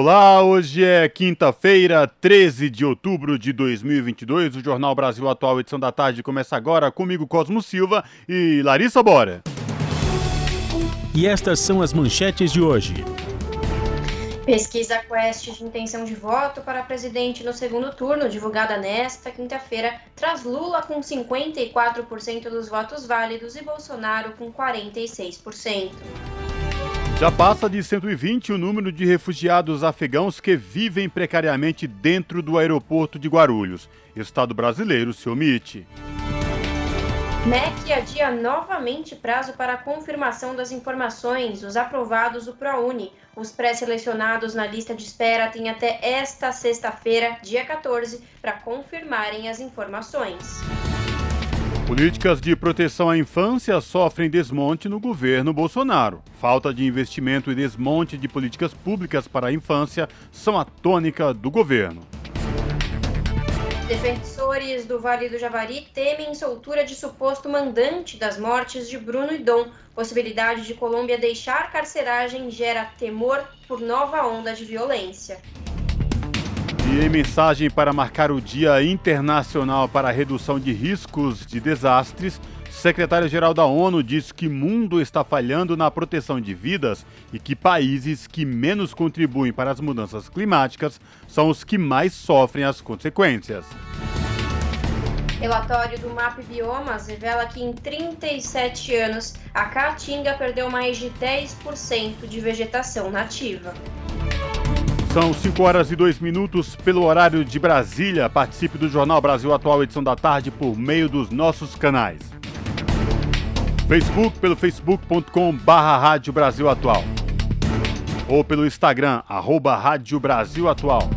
Olá, hoje é quinta-feira, 13 de outubro de 2022. O Jornal Brasil Atual, edição da tarde, começa agora comigo, Cosmo Silva e Larissa Bora. E estas são as manchetes de hoje. Pesquisa Quest de intenção de voto para presidente no segundo turno, divulgada nesta quinta-feira, traz Lula com 54% dos votos válidos e Bolsonaro com 46%. Já passa de 120 o número de refugiados afegãos que vivem precariamente dentro do aeroporto de Guarulhos. Estado brasileiro se omite. MEC adia novamente prazo para a confirmação das informações. Os aprovados do ProUni, os pré-selecionados na lista de espera, têm até esta sexta-feira, dia 14, para confirmarem as informações. Políticas de proteção à infância sofrem desmonte no governo Bolsonaro. Falta de investimento e desmonte de políticas públicas para a infância são a tônica do governo. Defensores do Vale do Javari temem soltura de suposto mandante das mortes de Bruno e Dom. Possibilidade de Colômbia deixar carceragem gera temor por nova onda de violência. E em mensagem para marcar o Dia Internacional para a Redução de Riscos de Desastres, secretário-geral da ONU diz que mundo está falhando na proteção de vidas e que países que menos contribuem para as mudanças climáticas são os que mais sofrem as consequências. Relatório do MAP Biomas revela que em 37 anos a Caatinga perdeu mais de 10% de vegetação nativa. São 5 horas e 2 minutos pelo horário de Brasília. Participe do Jornal Brasil Atual, edição da tarde, por meio dos nossos canais. Facebook, pelo facebook.com barra Rádio Brasil Atual. Ou pelo Instagram, arroba Rádio Brasil Atual.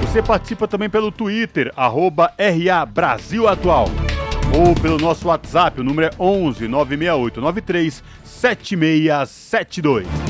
Você participa também pelo Twitter, arroba RA Brasil Atual. Ou pelo nosso WhatsApp, o número é 11 968 93 7672.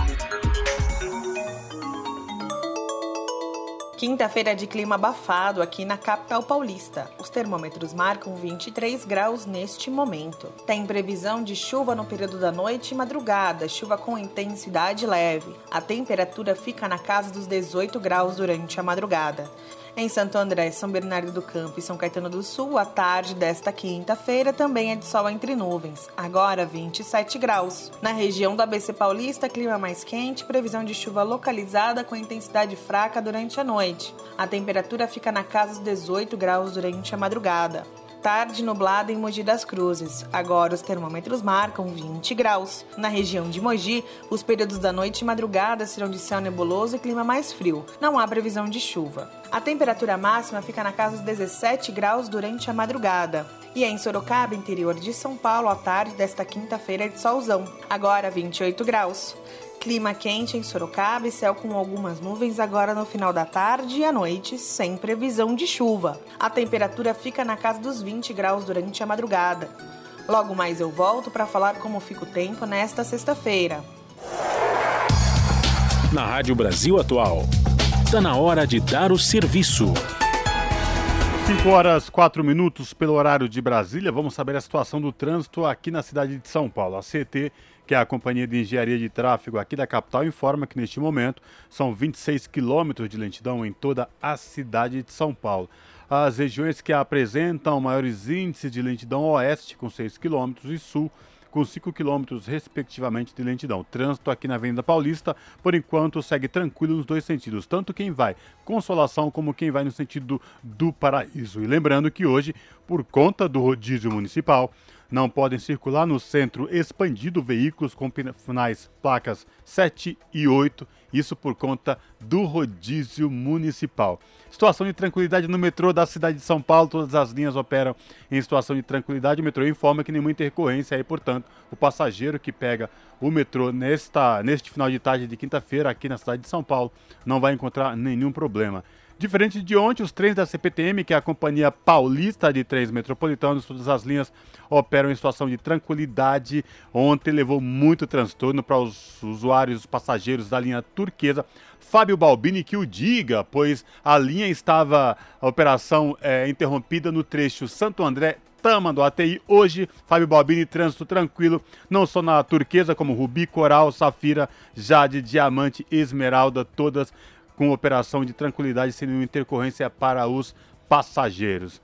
Quinta-feira de clima abafado aqui na capital paulista. Os termômetros marcam 23 graus neste momento. Tem previsão de chuva no período da noite e madrugada, chuva com intensidade leve. A temperatura fica na casa dos 18 graus durante a madrugada. Em Santo André, São Bernardo do Campo e São Caetano do Sul, a tarde desta quinta-feira também é de sol entre nuvens, agora 27 graus. Na região do ABC Paulista, clima mais quente, previsão de chuva localizada com intensidade fraca durante a noite. A temperatura fica na casa dos 18 graus durante a madrugada tarde nublada em Mogi das Cruzes. Agora os termômetros marcam 20 graus. Na região de Mogi, os períodos da noite e madrugada serão de céu nebuloso e clima mais frio. Não há previsão de chuva. A temperatura máxima fica na casa dos 17 graus durante a madrugada. E em Sorocaba, interior de São Paulo, à tarde desta quinta-feira é de solzão. Agora 28 graus. Clima quente em Sorocaba e céu com algumas nuvens agora no final da tarde e à noite, sem previsão de chuva. A temperatura fica na casa dos 20 graus durante a madrugada. Logo mais eu volto para falar como fica o tempo nesta sexta-feira. Na Rádio Brasil Atual, está na hora de dar o serviço. 5 horas 4 minutos pelo horário de Brasília. Vamos saber a situação do trânsito aqui na cidade de São Paulo. A CT que é a Companhia de Engenharia de Tráfego aqui da capital, informa que neste momento são 26 quilômetros de lentidão em toda a cidade de São Paulo. As regiões que apresentam maiores índices de lentidão oeste, com 6 quilômetros, e sul, com 5 quilômetros, respectivamente, de lentidão. Trânsito aqui na Avenida Paulista, por enquanto, segue tranquilo nos dois sentidos, tanto quem vai Consolação como quem vai no sentido do Paraíso. E lembrando que hoje, por conta do rodízio municipal, Não podem circular no centro expandido veículos com finais placas 7 e 8, isso por conta do rodízio municipal. Situação de tranquilidade no metrô da cidade de São Paulo, todas as linhas operam em situação de tranquilidade. O metrô informa que nenhuma intercorrência aí, portanto, o passageiro que pega o metrô nesta, neste final de tarde de quinta-feira aqui na cidade de São Paulo não vai encontrar nenhum problema. Diferente de ontem, os trens da CPTM, que é a Companhia Paulista de Trens Metropolitanos, todas as linhas operam em situação de tranquilidade. Ontem levou muito transtorno para os usuários, os passageiros da linha turquesa. Fábio Balbini que o diga, pois a linha estava, a operação é, interrompida no trecho Santo André Tama do ATI. Hoje, Fábio Balbini, trânsito tranquilo, não só na turquesa, como Rubi, Coral, Safira, Jade, Diamante, Esmeralda, todas com operação de tranquilidade sem nenhuma intercorrência para os passageiros.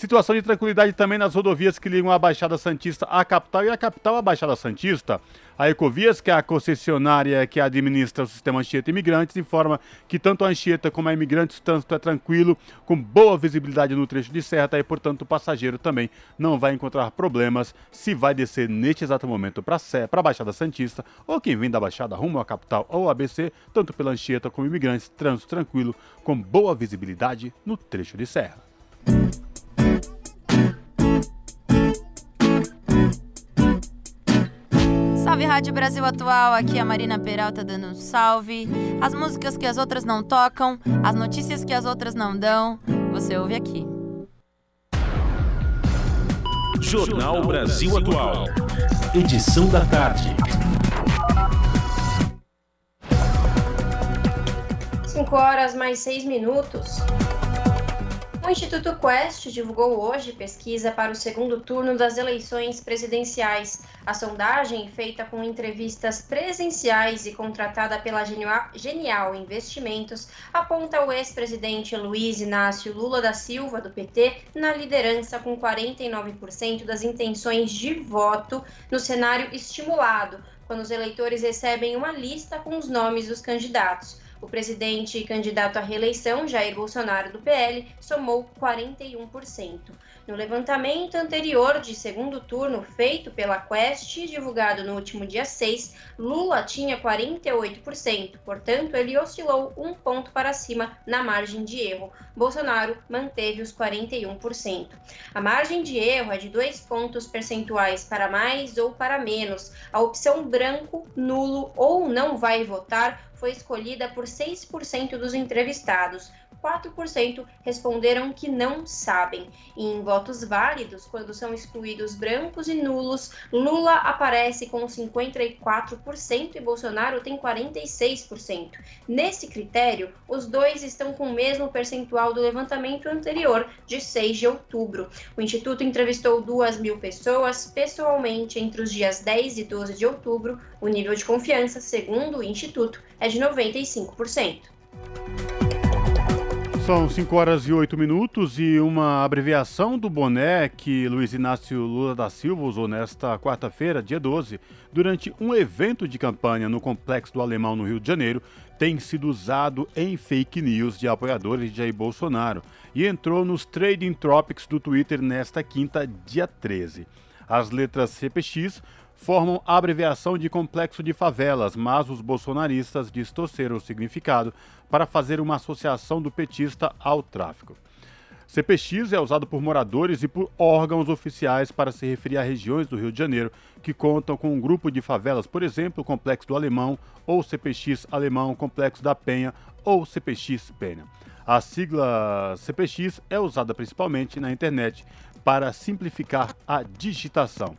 Situação de tranquilidade também nas rodovias que ligam a Baixada Santista à capital e a capital à Baixada Santista. A Ecovias, que é a concessionária que administra o sistema Anchieta Imigrantes, informa que tanto a Anchieta como a Imigrantes o trânsito é tranquilo, com boa visibilidade no trecho de serra, e portanto o passageiro também não vai encontrar problemas se vai descer neste exato momento para a Baixada Santista ou quem vem da Baixada rumo à capital ou ABC, tanto pela Anchieta como Imigrantes, trânsito tranquilo, com boa visibilidade no trecho de serra. Salve Rádio Brasil Atual, aqui é a Marina Peralta dando um salve. As músicas que as outras não tocam, as notícias que as outras não dão, você ouve aqui. Jornal Brasil Atual. Edição da tarde. 5 horas mais 6 minutos. O Instituto Quest divulgou hoje pesquisa para o segundo turno das eleições presidenciais. A sondagem, feita com entrevistas presenciais e contratada pela Genial Investimentos, aponta o ex-presidente Luiz Inácio Lula da Silva, do PT, na liderança com 49% das intenções de voto no cenário estimulado, quando os eleitores recebem uma lista com os nomes dos candidatos. O presidente e candidato à reeleição, Jair Bolsonaro, do PL, somou 41%. No levantamento anterior de segundo turno feito pela Quest, divulgado no último dia 6, Lula tinha 48%, portanto, ele oscilou um ponto para cima na margem de erro. Bolsonaro manteve os 41%. A margem de erro é de dois pontos percentuais para mais ou para menos. A opção branco, nulo ou não vai votar foi escolhida por 6% dos entrevistados. 4% responderam que não sabem. E em votos válidos, quando são excluídos brancos e nulos, Lula aparece com 54% e Bolsonaro tem 46%. Nesse critério, os dois estão com o mesmo percentual do levantamento anterior, de 6 de outubro. O Instituto entrevistou 2 mil pessoas pessoalmente entre os dias 10 e 12 de outubro. O nível de confiança, segundo o Instituto, é de 95%. São 5 horas e 8 minutos e uma abreviação do boné que Luiz Inácio Lula da Silva usou nesta quarta-feira, dia 12, durante um evento de campanha no Complexo do Alemão, no Rio de Janeiro, tem sido usado em fake news de apoiadores de Jair Bolsonaro e entrou nos Trading Tropics do Twitter nesta quinta, dia 13. As letras CPX formam a abreviação de Complexo de Favelas, mas os bolsonaristas distorceram o significado para fazer uma associação do petista ao tráfico. CPX é usado por moradores e por órgãos oficiais para se referir a regiões do Rio de Janeiro que contam com um grupo de favelas, por exemplo, o Complexo do Alemão ou CPX Alemão, Complexo da Penha ou CPX Penha. A sigla CPX é usada principalmente na internet para simplificar a digitação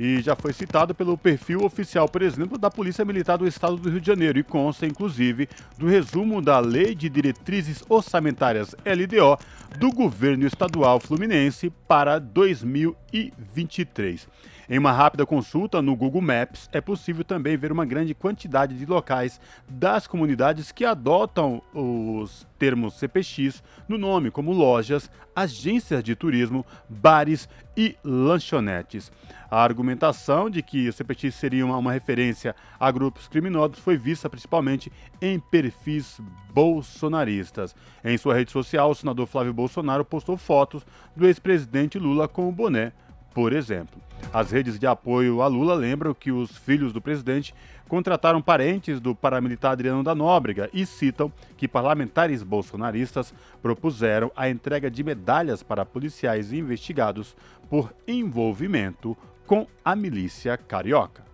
e já foi citado pelo perfil oficial, por exemplo, da Polícia Militar do Estado do Rio de Janeiro e consta, inclusive, do resumo da Lei de Diretrizes Orçamentárias LDO do governo estadual fluminense para 2023. Em uma rápida consulta no Google Maps, é possível também ver uma grande quantidade de locais das comunidades que adotam os termos CPX no nome, como lojas, agências de turismo, bares e lanchonetes. A argumentação de que o CPX seria uma, uma referência a grupos criminosos foi vista principalmente em perfis bolsonaristas. Em sua rede social, o senador Flávio Bolsonaro postou fotos do ex-presidente Lula com o boné por exemplo. As redes de apoio a Lula lembram que os filhos do presidente contrataram parentes do paramilitar Adriano da Nóbrega e citam que parlamentares bolsonaristas propuseram a entrega de medalhas para policiais investigados por envolvimento com a milícia carioca.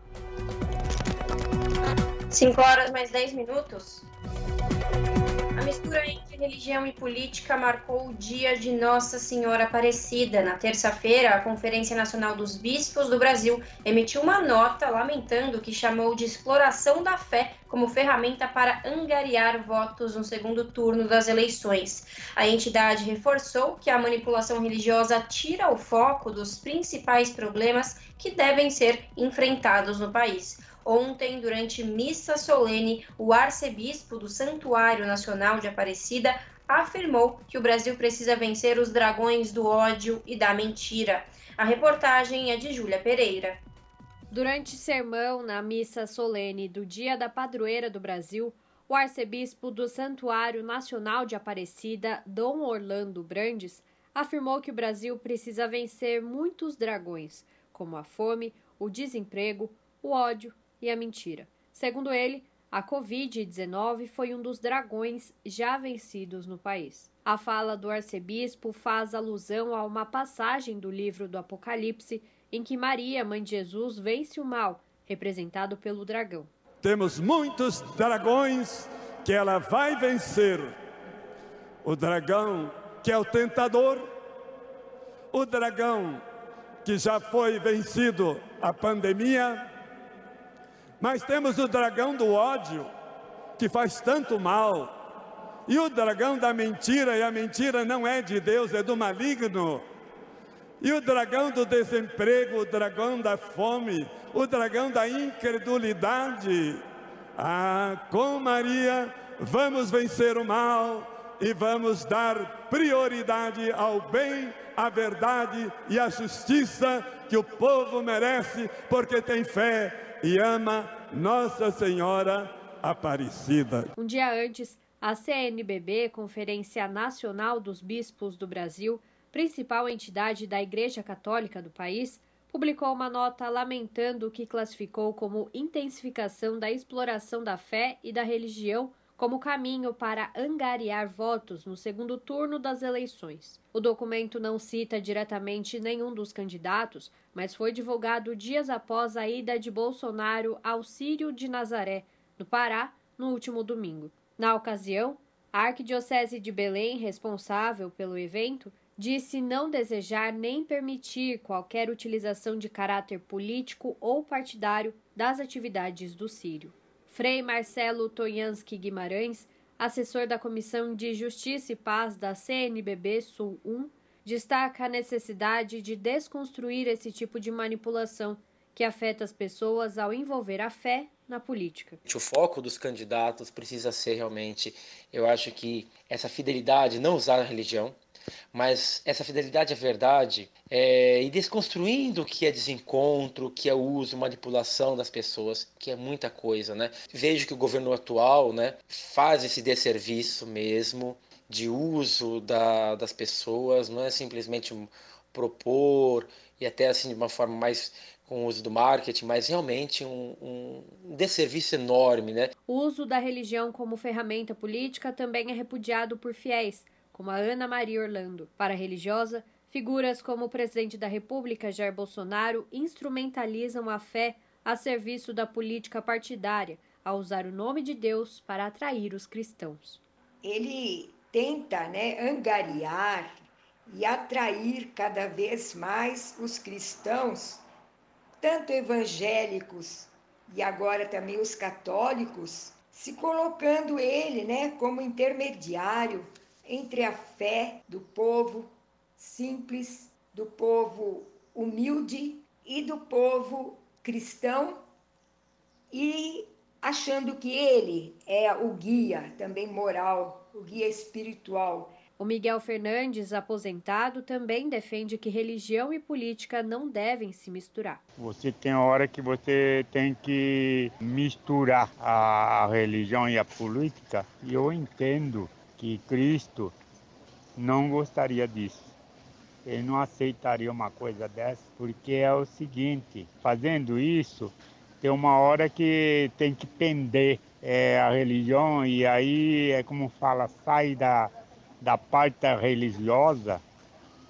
5 horas mais 10 minutos. A mistura entre religião e política marcou o dia de Nossa Senhora Aparecida. Na terça-feira, a Conferência Nacional dos Bispos do Brasil emitiu uma nota lamentando que chamou de exploração da fé como ferramenta para angariar votos no segundo turno das eleições. A entidade reforçou que a manipulação religiosa tira o foco dos principais problemas que devem ser enfrentados no país. Ontem, durante missa solene, o arcebispo do Santuário Nacional de Aparecida afirmou que o Brasil precisa vencer os dragões do ódio e da mentira. A reportagem é de Júlia Pereira. Durante sermão na missa solene do Dia da Padroeira do Brasil, o arcebispo do Santuário Nacional de Aparecida, Dom Orlando Brandes, afirmou que o Brasil precisa vencer muitos dragões, como a fome, o desemprego, o ódio e a mentira. Segundo ele, a Covid-19 foi um dos dragões já vencidos no país. A fala do arcebispo faz alusão a uma passagem do livro do Apocalipse em que Maria, mãe de Jesus, vence o mal, representado pelo dragão. Temos muitos dragões que ela vai vencer. O dragão que é o tentador, o dragão que já foi vencido a pandemia, mas temos o dragão do ódio, que faz tanto mal, e o dragão da mentira, e a mentira não é de Deus, é do maligno. E o dragão do desemprego, o dragão da fome, o dragão da incredulidade. Ah, com Maria vamos vencer o mal e vamos dar prioridade ao bem, à verdade e à justiça que o povo merece, porque tem fé e ama Nossa Senhora Aparecida. Um dia antes, a CNBB, Conferência Nacional dos Bispos do Brasil, principal entidade da Igreja Católica do país, publicou uma nota lamentando o que classificou como intensificação da exploração da fé e da religião como caminho para angariar votos no segundo turno das eleições. O documento não cita diretamente nenhum dos candidatos, mas foi divulgado dias após a ida de Bolsonaro ao Sírio de Nazaré, no Pará, no último domingo. Na ocasião, a Arquidiocese de Belém, responsável pelo evento, disse não desejar nem permitir qualquer utilização de caráter político ou partidário das atividades do Sírio. Frei Marcelo Tonhansky Guimarães, assessor da Comissão de Justiça e Paz da CNBB Sul 1, destaca a necessidade de desconstruir esse tipo de manipulação que afeta as pessoas ao envolver a fé na política. O foco dos candidatos precisa ser realmente, eu acho que essa fidelidade, não usar a religião, mas essa fidelidade à verdade é, e desconstruindo o que é desencontro, o que é uso, manipulação das pessoas, que é muita coisa, né? Vejo que o governo atual, né, faz esse desserviço mesmo de uso da, das pessoas, não é simplesmente propor e até assim de uma forma mais com o uso do marketing, mas realmente um, um desserviço enorme, né? O uso da religião como ferramenta política também é repudiado por fiéis como a Ana Maria Orlando. Para a religiosa, figuras como o presidente da República, Jair Bolsonaro, instrumentalizam a fé a serviço da política partidária, ao usar o nome de Deus para atrair os cristãos. Ele tenta né, angariar e atrair cada vez mais os cristãos, tanto evangélicos e agora também os católicos, se colocando ele né, como intermediário entre a fé do povo simples, do povo humilde e do povo cristão, e achando que ele é o guia também moral, o guia espiritual. O Miguel Fernandes, aposentado, também defende que religião e política não devem se misturar. Você tem hora que você tem que misturar a religião e a política, e eu entendo que Cristo não gostaria disso. ele não aceitaria uma coisa dessa, porque é o seguinte, fazendo isso, tem uma hora que tem que pender é, a religião e aí é como fala, sai da, da parte religiosa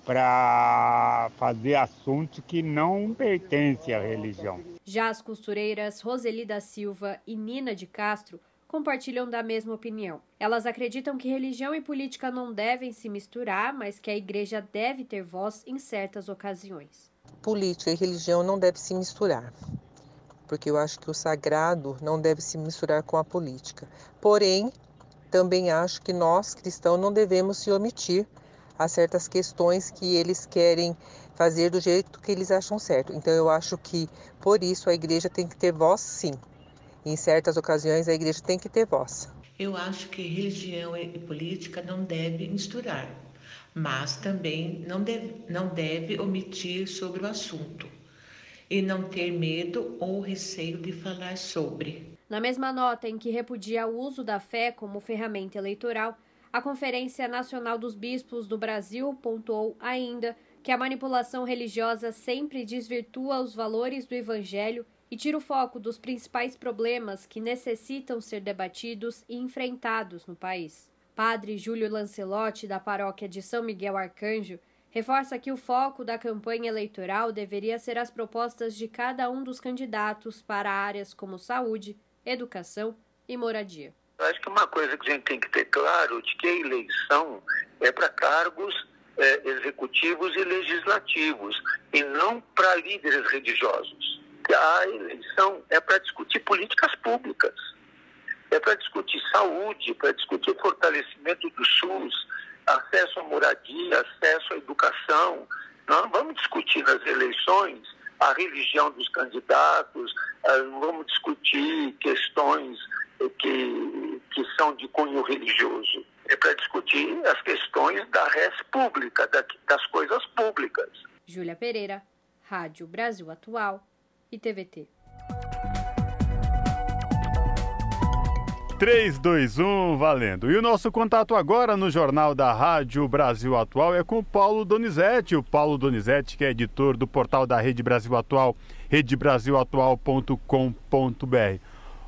para fazer assuntos que não pertencem à religião. Já as costureiras Roseli da Silva e Nina de Castro compartilham da mesma opinião. Elas acreditam que religião e política não devem se misturar, mas que a igreja deve ter voz em certas ocasiões. Política e religião não devem se misturar, porque eu acho que o sagrado não deve se misturar com a política. Porém, também acho que nós cristãos não devemos se omitir a certas questões que eles querem fazer do jeito que eles acham certo. Então eu acho que por isso a igreja tem que ter voz sim. Em certas ocasiões, a igreja tem que ter voz. Eu acho que religião e política não devem misturar, mas também não deve, não deve omitir sobre o assunto e não ter medo ou receio de falar sobre. Na mesma nota em que repudia o uso da fé como ferramenta eleitoral, a Conferência Nacional dos Bispos do Brasil pontuou ainda que a manipulação religiosa sempre desvirtua os valores do Evangelho e tira o foco dos principais problemas que necessitam ser debatidos e enfrentados no país. Padre Júlio Lancelotti, da paróquia de São Miguel Arcanjo, reforça que o foco da campanha eleitoral deveria ser as propostas de cada um dos candidatos para áreas como saúde, educação e moradia. Acho que uma coisa que a gente tem que ter claro de que a eleição é para cargos é, executivos e legislativos e não para líderes religiosos a eleição é para discutir políticas públicas, é para discutir saúde, para discutir o fortalecimento do SUS, acesso à moradia, acesso à educação. Nós vamos discutir nas eleições a religião dos candidatos, ah, vamos discutir questões que, que são de cunho religioso. É para discutir as questões da res pública, das coisas públicas. Júlia Pereira, Rádio Brasil Atual e TVT. 3, 2, 1, valendo. E o nosso contato agora no Jornal da Rádio Brasil Atual é com o Paulo Donizete. O Paulo Donizete, que é editor do portal da Rede Brasil Atual, redebrasilatual.com.br.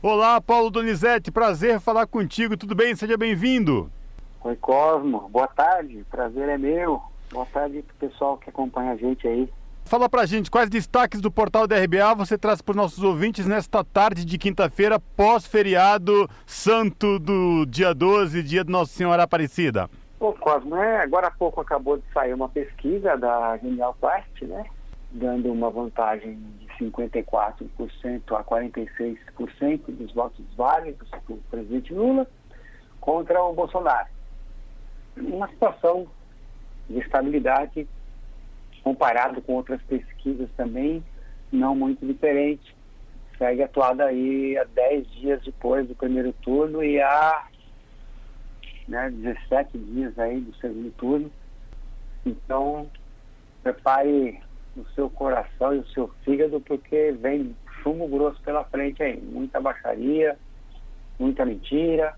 Olá, Paulo Donizete, prazer falar contigo. Tudo bem? Seja bem-vindo. Oi, Cosmo. Boa tarde. Prazer é meu. Boa tarde pro pessoal que acompanha a gente aí. Fala pra gente quais destaques do portal da RBA você traz para os nossos ouvintes nesta tarde de quinta-feira, pós-feriado santo do dia 12, dia de Nossa Senhora Aparecida. Ô Cosmo, é, agora há pouco acabou de sair uma pesquisa da Genial Quest, né? Dando uma vantagem de 54% a 46% dos votos válidos para o presidente Lula contra o Bolsonaro. Uma situação de estabilidade comparado com outras pesquisas também, não muito diferente. Segue atuada aí há 10 dias depois do primeiro turno e há né, 17 dias aí do segundo turno. Então, prepare o seu coração e o seu fígado, porque vem chumbo grosso pela frente aí. Muita baixaria, muita mentira,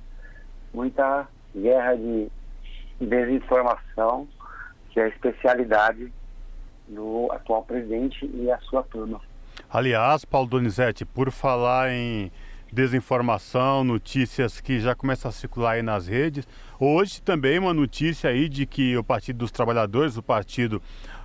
muita guerra de desinformação, que é a especialidade do atual presidente e a sua turma. Aliás, Paulo Donizete, por falar em desinformação, notícias que já começam a circular aí nas redes, hoje também uma notícia aí de que o Partido dos Trabalhadores, o partido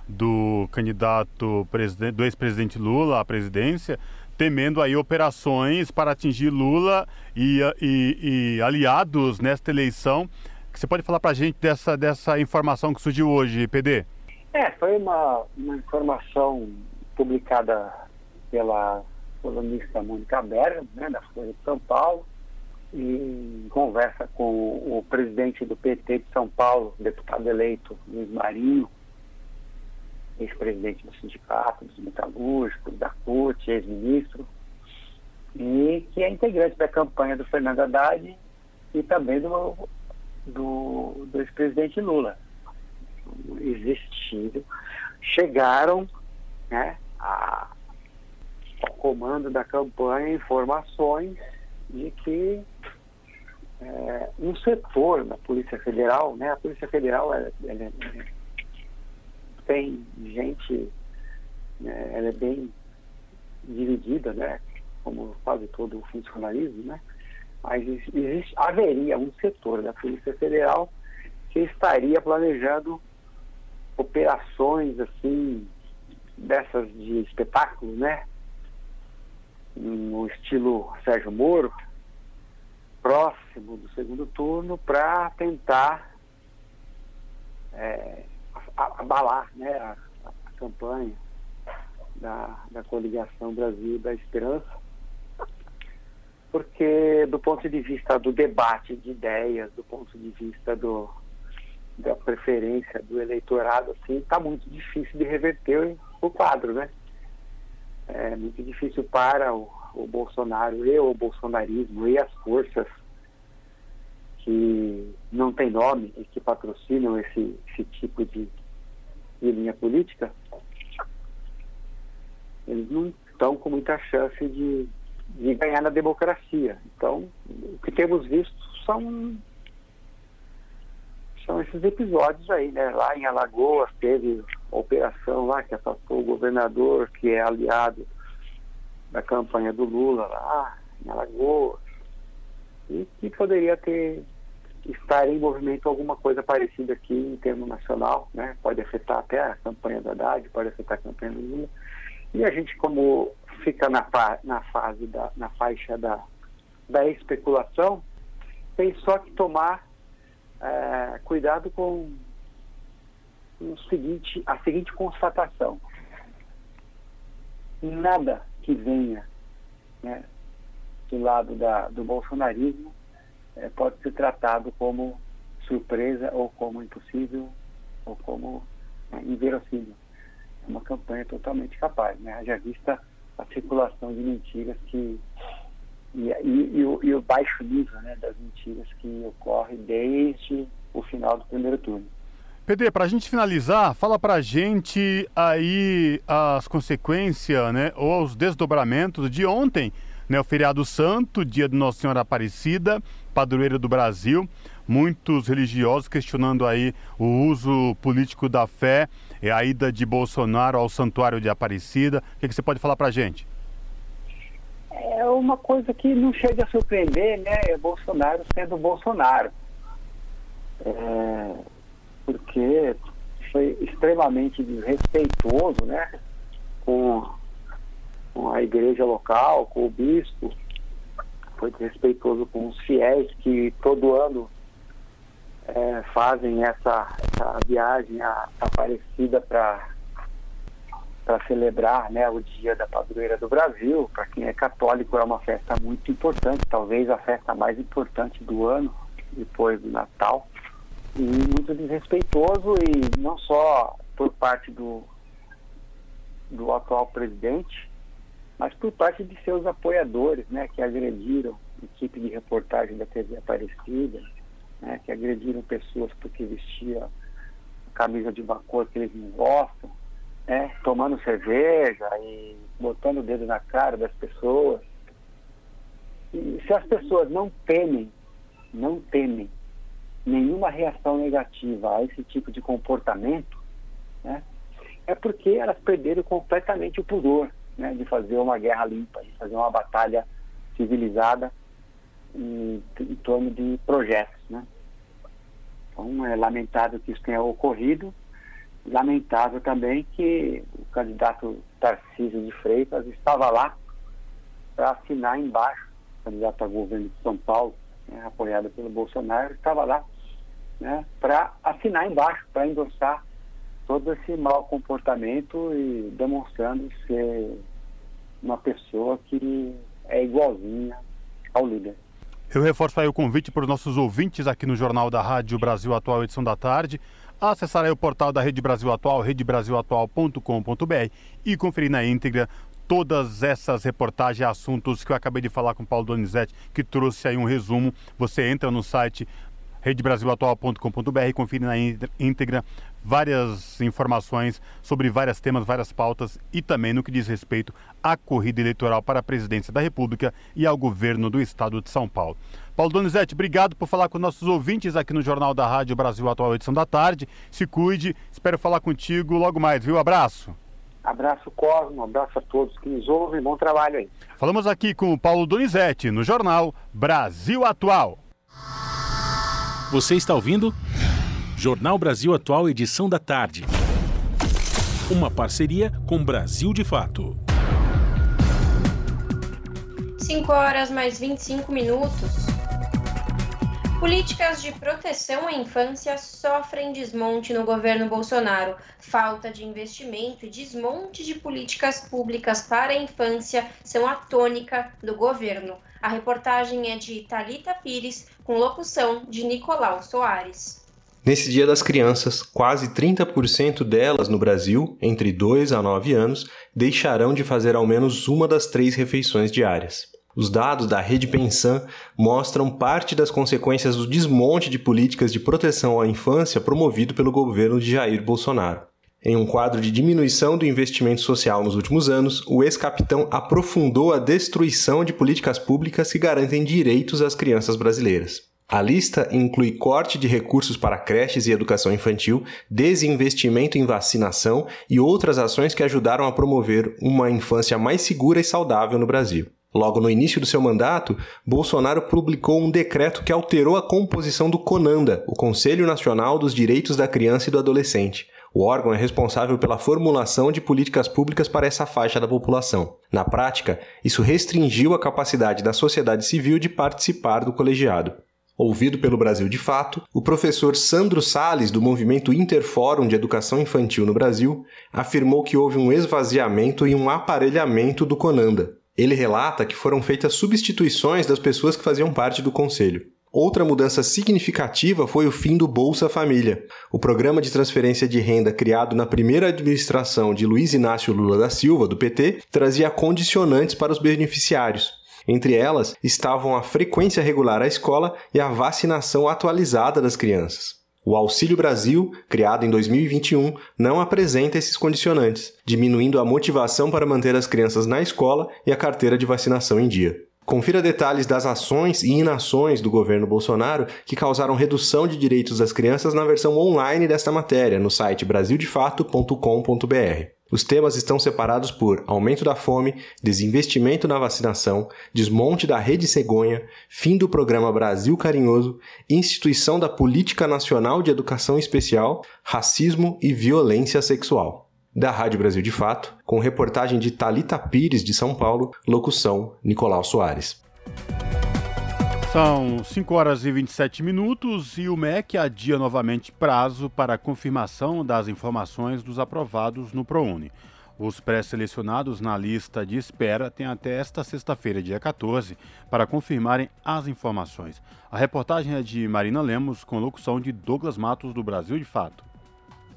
do candidato do ex-presidente Lula à presidência, temendo aí operações para atingir Lula e, e, e aliados nesta eleição. Você pode falar para a gente dessa, dessa informação que surgiu hoje, PD? É, foi uma, uma informação publicada pela colunista Mônica Berga, né, da Folha de São Paulo, em conversa com o presidente do PT de São Paulo, deputado eleito Luiz Marinho, ex-presidente do sindicato, dos metalúrgicos, da CUT, ex-ministro, e que é integrante da campanha do Fernando Haddad e também do, do, do ex-presidente Lula existindo, chegaram né, a, ao comando da campanha informações de que é, um setor da Polícia Federal, né, a Polícia Federal ela, ela, tem gente, né, ela é bem dividida, né? Como quase todo o funcionalismo, né? Mas existe, haveria um setor da Polícia Federal que estaria planejando operações assim dessas de espetáculo, né? No estilo Sérgio Moro, próximo do segundo turno, para tentar é, abalar né, a, a campanha da, da coligação Brasil da Esperança, porque do ponto de vista do debate de ideias, do ponto de vista do, da preferência do eleitorado, assim, está muito difícil de reverter o quadro, né? É muito difícil para o, o Bolsonaro e o bolsonarismo e as forças que não têm nome e que patrocinam esse, esse tipo de, de linha política, eles não estão com muita chance de, de ganhar na democracia. Então, o que temos visto são são esses episódios aí, né? Lá em Alagoas teve operação lá que afastou o governador, que é aliado da campanha do Lula lá em Alagoas, e que poderia ter estar em movimento alguma coisa parecida aqui em termo nacional, né? Pode afetar até a campanha da Haddad, pode afetar a campanha do Lula. E a gente, como fica na, na fase da na faixa da, da especulação, tem só que tomar é, cuidado com o seguinte, a seguinte constatação. Nada que venha né, do lado da, do bolsonarismo é, pode ser tratado como surpresa ou como impossível ou como né, inverossímil. É uma campanha totalmente capaz, né? Já vista a circulação de mentiras que e, e, e, o, e, o, baixo nível né, das mentiras que ocorre desde o final do primeiro turno. PD, para a gente finalizar, fala para a gente aí as consequências né, ou os desdobramentos de ontem, né, o feriado santo, dia de Nossa Senhora Aparecida, padroeira do Brasil. Muitos religiosos questionando aí o uso político da fé, a ida de Bolsonaro ao santuário de Aparecida. O que, que você pode falar para a gente? É uma coisa que não chega a surpreender, né? É Bolsonaro sendo Bolsonaro. É, porque foi extremamente desrespeitoso, né? Com, com a igreja local, com o bispo, foi desrespeitoso com os fiéis que todo ano é, fazem essa, essa viagem a, Aparecida para para celebrar né, o dia da padroeira do Brasil. Para quem é católico é uma festa muito importante, talvez a festa mais importante do ano, depois do Natal. E muito desrespeitoso e não só por parte do, do atual presidente, mas por parte de seus apoiadores, né, que agrediram equipe de reportagem da TV Aparecida, né, que agrediram pessoas porque vestia camisa de uma cor que eles não gostam, né, tomando cerveja e botando o dedo na cara das pessoas. E se as pessoas não temem, não temem nenhuma reação negativa a esse tipo de comportamento, né, é porque elas perderam completamente o pudor né, de fazer uma guerra limpa, de fazer uma batalha civilizada em, em torno de projetos. Né? Então é lamentável que isso tenha ocorrido, lamentável também que o candidato Tarcísio de Freitas estava lá para assinar embaixo, candidato a governo de São Paulo, né, apoiado pelo Bolsonaro, estava lá né, para assinar embaixo, para endossar todo esse mau comportamento e demonstrando ser uma pessoa que é igualzinha ao líder. Eu reforço aí o convite para os nossos ouvintes aqui no Jornal da Rádio Brasil Atual, edição da tarde, acessar aí o portal da Rede Brasil Atual, redebrasilatual.com.br e conferir na íntegra todas essas reportagens e assuntos que eu acabei de falar com o Paulo Donizete, que trouxe aí um resumo. Você entra no site redebrasilatual.com.br, confere na íntegra várias informações sobre vários temas, várias pautas e também no que diz respeito à corrida eleitoral para a presidência da República e ao governo do estado de São Paulo. Paulo Donizete, obrigado por falar com nossos ouvintes aqui no Jornal da Rádio Brasil Atual, edição da tarde. Se cuide, espero falar contigo logo mais, viu? Abraço. Abraço, Cosmo, abraço a todos que nos ouvem, bom trabalho aí. Falamos aqui com o Paulo Donizete no Jornal Brasil Atual. Você está ouvindo? Jornal Brasil Atual, edição da tarde. Uma parceria com Brasil de Fato. 5 horas mais 25 minutos. Políticas de proteção à infância sofrem desmonte no governo Bolsonaro. Falta de investimento e desmonte de políticas públicas para a infância são a tônica do governo. A reportagem é de Talita Pires, com locução de Nicolau Soares. Nesse Dia das Crianças, quase 30% delas no Brasil, entre 2 a 9 anos, deixarão de fazer ao menos uma das três refeições diárias. Os dados da Rede Pensan mostram parte das consequências do desmonte de políticas de proteção à infância promovido pelo governo de Jair Bolsonaro. Em um quadro de diminuição do investimento social nos últimos anos, o ex-capitão aprofundou a destruição de políticas públicas que garantem direitos às crianças brasileiras. A lista inclui corte de recursos para creches e educação infantil, desinvestimento em vacinação e outras ações que ajudaram a promover uma infância mais segura e saudável no Brasil. Logo no início do seu mandato, Bolsonaro publicou um decreto que alterou a composição do CONANDA, o Conselho Nacional dos Direitos da Criança e do Adolescente. O órgão é responsável pela formulação de políticas públicas para essa faixa da população. Na prática, isso restringiu a capacidade da sociedade civil de participar do colegiado. Ouvido pelo Brasil de Fato, o professor Sandro Sales, do movimento Interfórum de Educação Infantil no Brasil, afirmou que houve um esvaziamento e um aparelhamento do Conanda. Ele relata que foram feitas substituições das pessoas que faziam parte do conselho. Outra mudança significativa foi o fim do Bolsa Família. O programa de transferência de renda criado na primeira administração de Luiz Inácio Lula da Silva, do PT, trazia condicionantes para os beneficiários. Entre elas estavam a frequência regular à escola e a vacinação atualizada das crianças. O Auxílio Brasil, criado em 2021, não apresenta esses condicionantes, diminuindo a motivação para manter as crianças na escola e a carteira de vacinação em dia. Confira detalhes das ações e inações do governo Bolsonaro que causaram redução de direitos das crianças na versão online desta matéria no site brasildefato.com.br. Os temas estão separados por aumento da fome, desinvestimento na vacinação, desmonte da rede cegonha, fim do programa Brasil Carinhoso, instituição da Política Nacional de Educação Especial, racismo e violência sexual. Da Rádio Brasil de Fato, com reportagem de Talita Pires de São Paulo, locução Nicolau Soares. São 5 horas e 27 minutos e o MEC adia novamente prazo para confirmação das informações dos aprovados no ProUni. Os pré-selecionados na lista de espera têm até esta sexta-feira, dia 14, para confirmarem as informações. A reportagem é de Marina Lemos, com locução de Douglas Matos, do Brasil de Fato.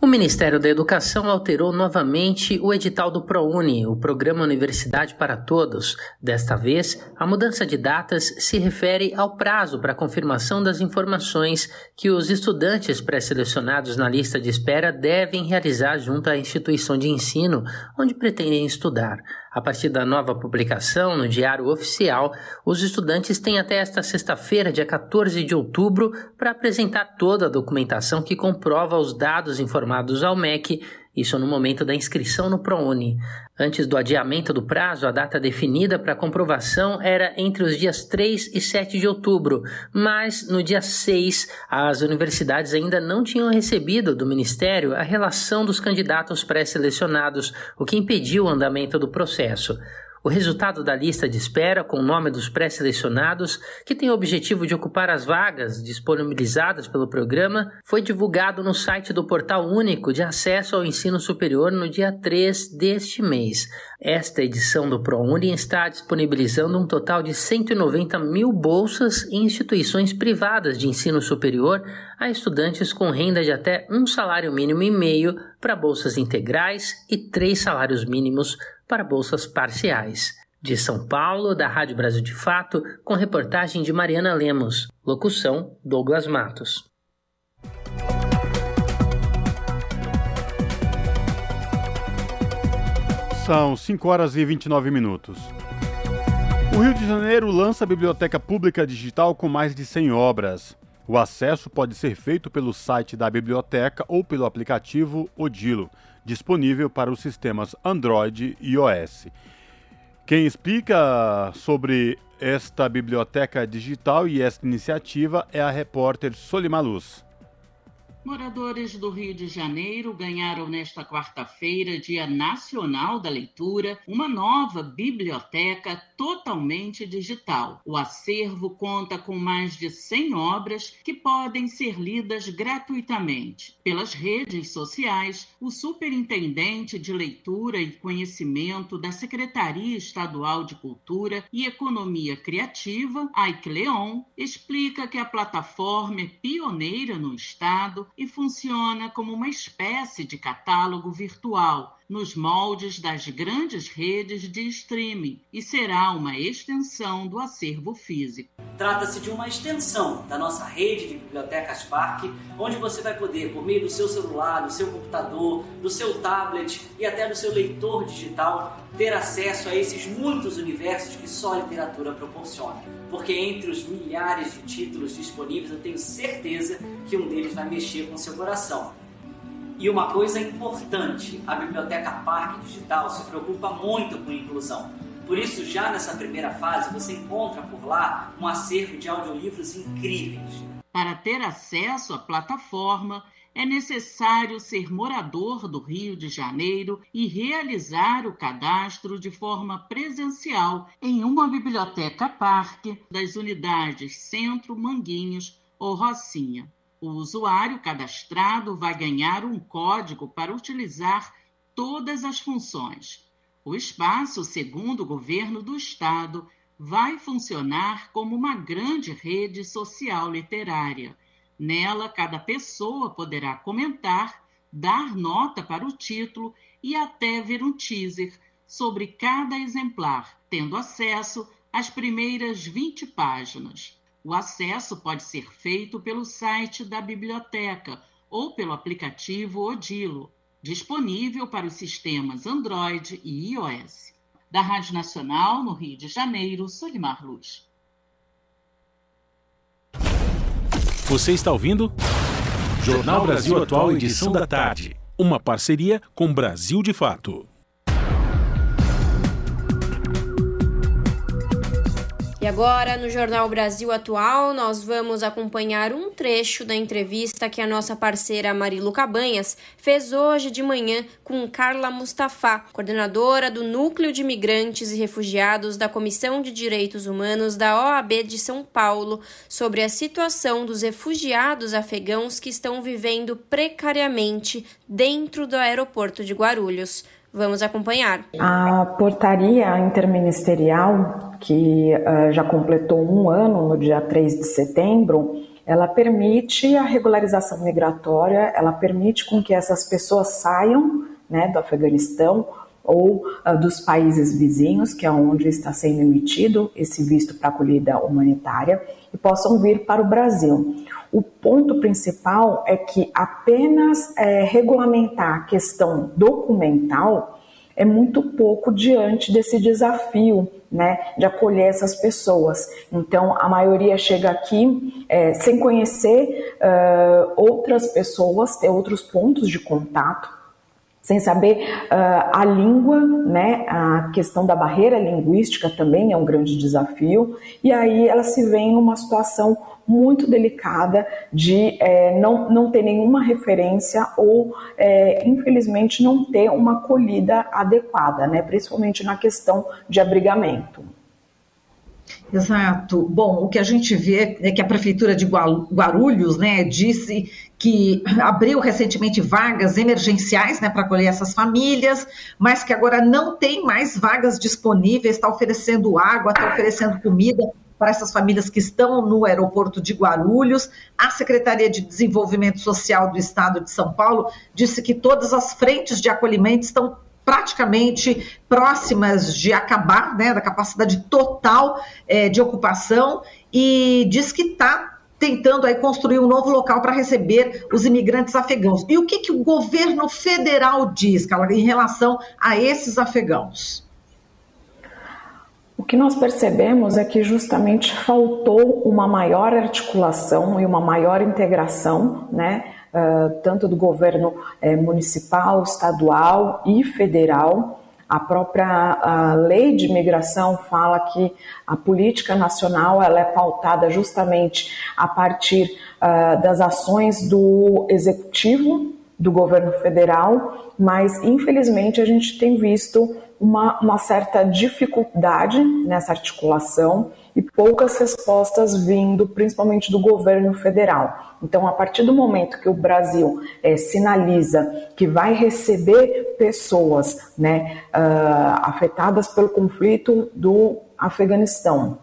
O Ministério da Educação alterou novamente o edital do ProUni, o Programa Universidade para Todos. Desta vez, a mudança de datas se refere ao prazo para confirmação das informações que os estudantes pré-selecionados na lista de espera devem realizar junto à instituição de ensino onde pretendem estudar. A partir da nova publicação no Diário Oficial, os estudantes têm até esta sexta-feira, dia 14 de outubro, para apresentar toda a documentação que comprova os dados informados ao MEC isso no momento da inscrição no ProUni. Antes do adiamento do prazo, a data definida para comprovação era entre os dias 3 e 7 de outubro, mas no dia 6, as universidades ainda não tinham recebido do Ministério a relação dos candidatos pré-selecionados, o que impediu o andamento do processo. O resultado da lista de espera, com o nome dos pré-selecionados, que tem o objetivo de ocupar as vagas disponibilizadas pelo programa, foi divulgado no site do Portal Único de Acesso ao Ensino Superior no dia 3 deste mês. Esta edição do ProUni está disponibilizando um total de 190 mil bolsas em instituições privadas de ensino superior a estudantes com renda de até um salário mínimo e meio para bolsas integrais e três salários mínimos para bolsas parciais. De São Paulo, da Rádio Brasil de Fato, com reportagem de Mariana Lemos. Locução: Douglas Matos. São 5 horas e 29 minutos. O Rio de Janeiro lança a biblioteca pública digital com mais de 100 obras. O acesso pode ser feito pelo site da biblioteca ou pelo aplicativo Odilo, disponível para os sistemas Android e iOS. Quem explica sobre esta biblioteca digital e esta iniciativa é a repórter Solima Luz. Moradores do Rio de Janeiro ganharam nesta quarta-feira, Dia Nacional da Leitura, uma nova biblioteca totalmente digital. O acervo conta com mais de 100 obras que podem ser lidas gratuitamente. Pelas redes sociais, o superintendente de Leitura e Conhecimento da Secretaria Estadual de Cultura e Economia Criativa, Ike Leon, explica que a plataforma é pioneira no estado e funciona como uma espécie de catálogo virtual nos moldes das grandes redes de streaming e será uma extensão do acervo físico. Trata-se de uma extensão da nossa rede de bibliotecas Parque, onde você vai poder, por meio do seu celular, do seu computador, do seu tablet e até do seu leitor digital, ter acesso a esses muitos universos que só a literatura proporciona. Porque entre os milhares de títulos disponíveis, eu tenho certeza que um deles vai mexer com seu coração. E uma coisa importante, a Biblioteca Parque Digital se preocupa muito com inclusão. Por isso, já nessa primeira fase, você encontra por lá um acervo de audiolivros incríveis. Para ter acesso à plataforma, é necessário ser morador do Rio de Janeiro e realizar o cadastro de forma presencial em uma biblioteca parque das unidades Centro, Manguinhos ou Rocinha. O usuário cadastrado vai ganhar um código para utilizar todas as funções. O espaço, segundo o governo do estado, vai funcionar como uma grande rede social literária. Nela, cada pessoa poderá comentar, dar nota para o título e até ver um teaser sobre cada exemplar, tendo acesso às primeiras 20 páginas. O acesso pode ser feito pelo site da biblioteca ou pelo aplicativo Odilo, disponível para os sistemas Android e iOS. Da Rádio Nacional, no Rio de Janeiro, Solimar Luz. Você está ouvindo? Jornal Brasil Atual, edição da tarde. Uma parceria com Brasil de Fato. E agora, no Jornal Brasil Atual, nós vamos acompanhar um trecho da entrevista que a nossa parceira Marilu Cabanhas fez hoje de manhã com Carla Mustafa, coordenadora do Núcleo de Migrantes e Refugiados da Comissão de Direitos Humanos da OAB de São Paulo, sobre a situação dos refugiados afegãos que estão vivendo precariamente dentro do aeroporto de Guarulhos. Vamos acompanhar. A portaria interministerial, que uh, já completou um ano no dia 3 de setembro, ela permite a regularização migratória, ela permite com que essas pessoas saiam né, do Afeganistão ou uh, dos países vizinhos, que é onde está sendo emitido esse visto para acolhida humanitária, e possam vir para o Brasil. O ponto principal é que apenas é, regulamentar a questão documental é muito pouco diante desse desafio né, de acolher essas pessoas. Então, a maioria chega aqui é, sem conhecer uh, outras pessoas, ter outros pontos de contato, sem saber uh, a língua, né, a questão da barreira linguística também é um grande desafio, e aí ela se vê em uma situação muito delicada de é, não, não ter nenhuma referência ou, é, infelizmente, não ter uma acolhida adequada, né? principalmente na questão de abrigamento. Exato. Bom, o que a gente vê é que a Prefeitura de Guarulhos né, disse que abriu recentemente vagas emergenciais né, para acolher essas famílias, mas que agora não tem mais vagas disponíveis, está oferecendo água, está oferecendo comida para essas famílias que estão no aeroporto de Guarulhos. A Secretaria de Desenvolvimento Social do Estado de São Paulo disse que todas as frentes de acolhimento estão praticamente próximas de acabar, né, da capacidade total é, de ocupação, e diz que está tentando aí construir um novo local para receber os imigrantes afegãos. E o que, que o governo federal diz, Carla, em relação a esses afegãos? que nós percebemos é que justamente faltou uma maior articulação e uma maior integração, né, uh, tanto do governo eh, municipal, estadual e federal. A própria a lei de imigração fala que a política nacional ela é pautada justamente a partir uh, das ações do executivo do governo federal, mas infelizmente a gente tem visto uma, uma certa dificuldade nessa articulação e poucas respostas vindo principalmente do governo federal. Então, a partir do momento que o Brasil é, sinaliza que vai receber pessoas né, uh, afetadas pelo conflito do Afeganistão,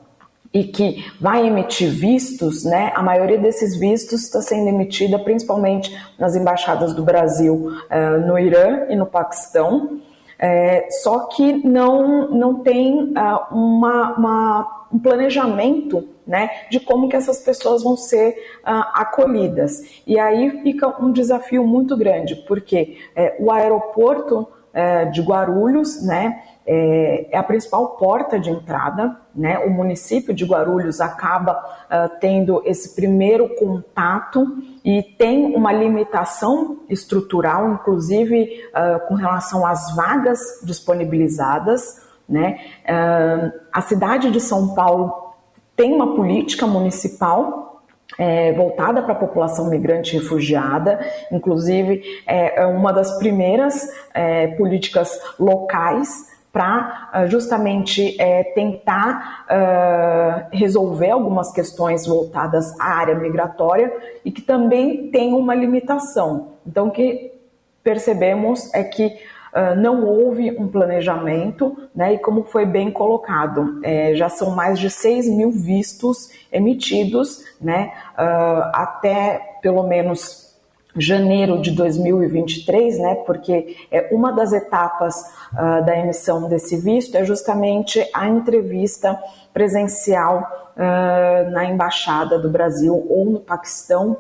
e que vai emitir vistos, né? A maioria desses vistos está sendo emitida principalmente nas embaixadas do Brasil uh, no Irã e no Paquistão. É, só que não, não tem uh, uma, uma, um planejamento né, de como que essas pessoas vão ser uh, acolhidas. E aí fica um desafio muito grande, porque é, o aeroporto é, de Guarulhos né, é, é, a principal porta de entrada. Né? O município de Guarulhos acaba uh, tendo esse primeiro contato e tem uma limitação estrutural, inclusive uh, com relação às vagas disponibilizadas. Né? Uh, a cidade de São Paulo tem uma política municipal é, voltada para a população migrante e refugiada, inclusive é, é uma das primeiras é, políticas locais para uh, justamente é, tentar uh, resolver algumas questões voltadas à área migratória e que também tem uma limitação. Então, o que percebemos é que não houve um planejamento, né, e como foi bem colocado, é, já são mais de 6 mil vistos emitidos, né, até pelo menos janeiro de 2023, né, porque é uma das etapas uh, da emissão desse visto é justamente a entrevista presencial uh, na embaixada do Brasil ou no Paquistão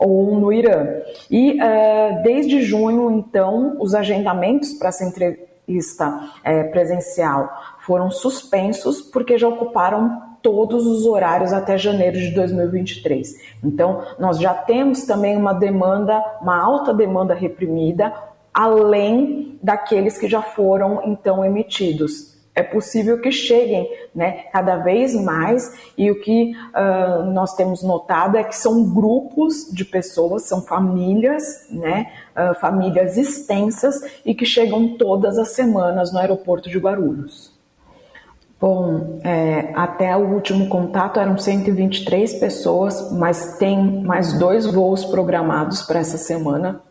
ou no Irã. E uh, desde junho, então, os agendamentos para essa entrevista eh, presencial foram suspensos porque já ocuparam todos os horários até janeiro de 2023. Então, nós já temos também uma demanda, uma alta demanda reprimida, além daqueles que já foram então emitidos. É possível que cheguem né, cada vez mais, e o que uh, nós temos notado é que são grupos de pessoas, são famílias, né, uh, famílias extensas, e que chegam todas as semanas no aeroporto de Guarulhos. Bom, é, até o último contato eram 123 pessoas, mas tem mais dois voos programados para essa semana.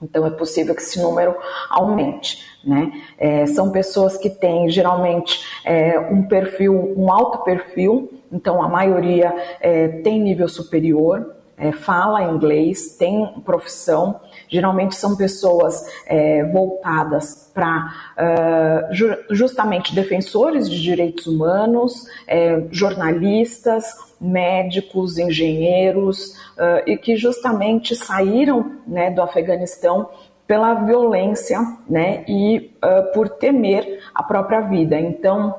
Então é possível que esse número aumente. Né? É, são pessoas que têm geralmente é, um perfil, um alto perfil, então a maioria é, tem nível superior, é, fala inglês, tem profissão, geralmente são pessoas é, voltadas para uh, ju justamente defensores de direitos humanos, é, jornalistas, médicos, engenheiros, uh, e que justamente saíram né, do Afeganistão pela violência né, e uh, por temer a própria vida. Então,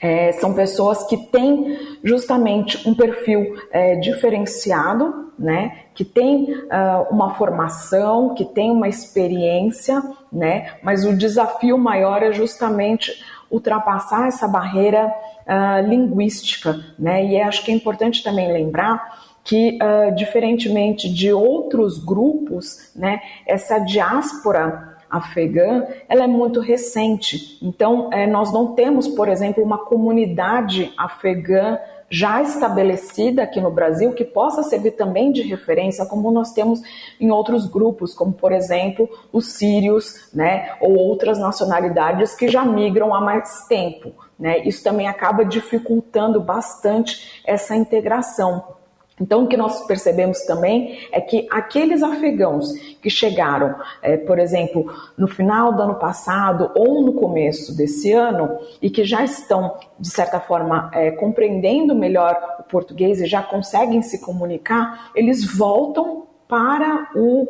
é, são pessoas que têm justamente um perfil é, diferenciado, né? Que tem uh, uma formação, que tem uma experiência, né? Mas o desafio maior é justamente ultrapassar essa barreira uh, linguística, né? E acho que é importante também lembrar que, uh, diferentemente de outros grupos, né? Essa diáspora afegã, ela é muito recente. Então, é, nós não temos, por exemplo, uma comunidade afegã já estabelecida aqui no Brasil que possa servir também de referência, como nós temos em outros grupos, como por exemplo os sírios, né, ou outras nacionalidades que já migram há mais tempo. Né? Isso também acaba dificultando bastante essa integração. Então, o que nós percebemos também é que aqueles afegãos que chegaram, é, por exemplo, no final do ano passado ou no começo desse ano, e que já estão, de certa forma, é, compreendendo melhor o português e já conseguem se comunicar, eles voltam para o uh,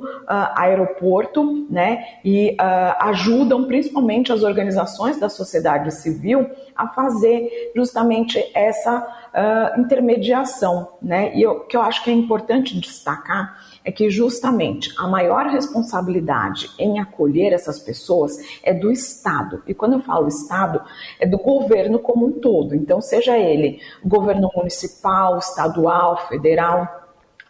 aeroporto, né, e uh, ajudam principalmente as organizações da sociedade civil a fazer justamente essa uh, intermediação, né, e o que eu acho que é importante destacar é que justamente a maior responsabilidade em acolher essas pessoas é do Estado. E quando eu falo Estado, é do governo como um todo. Então, seja ele governo municipal, estadual, federal,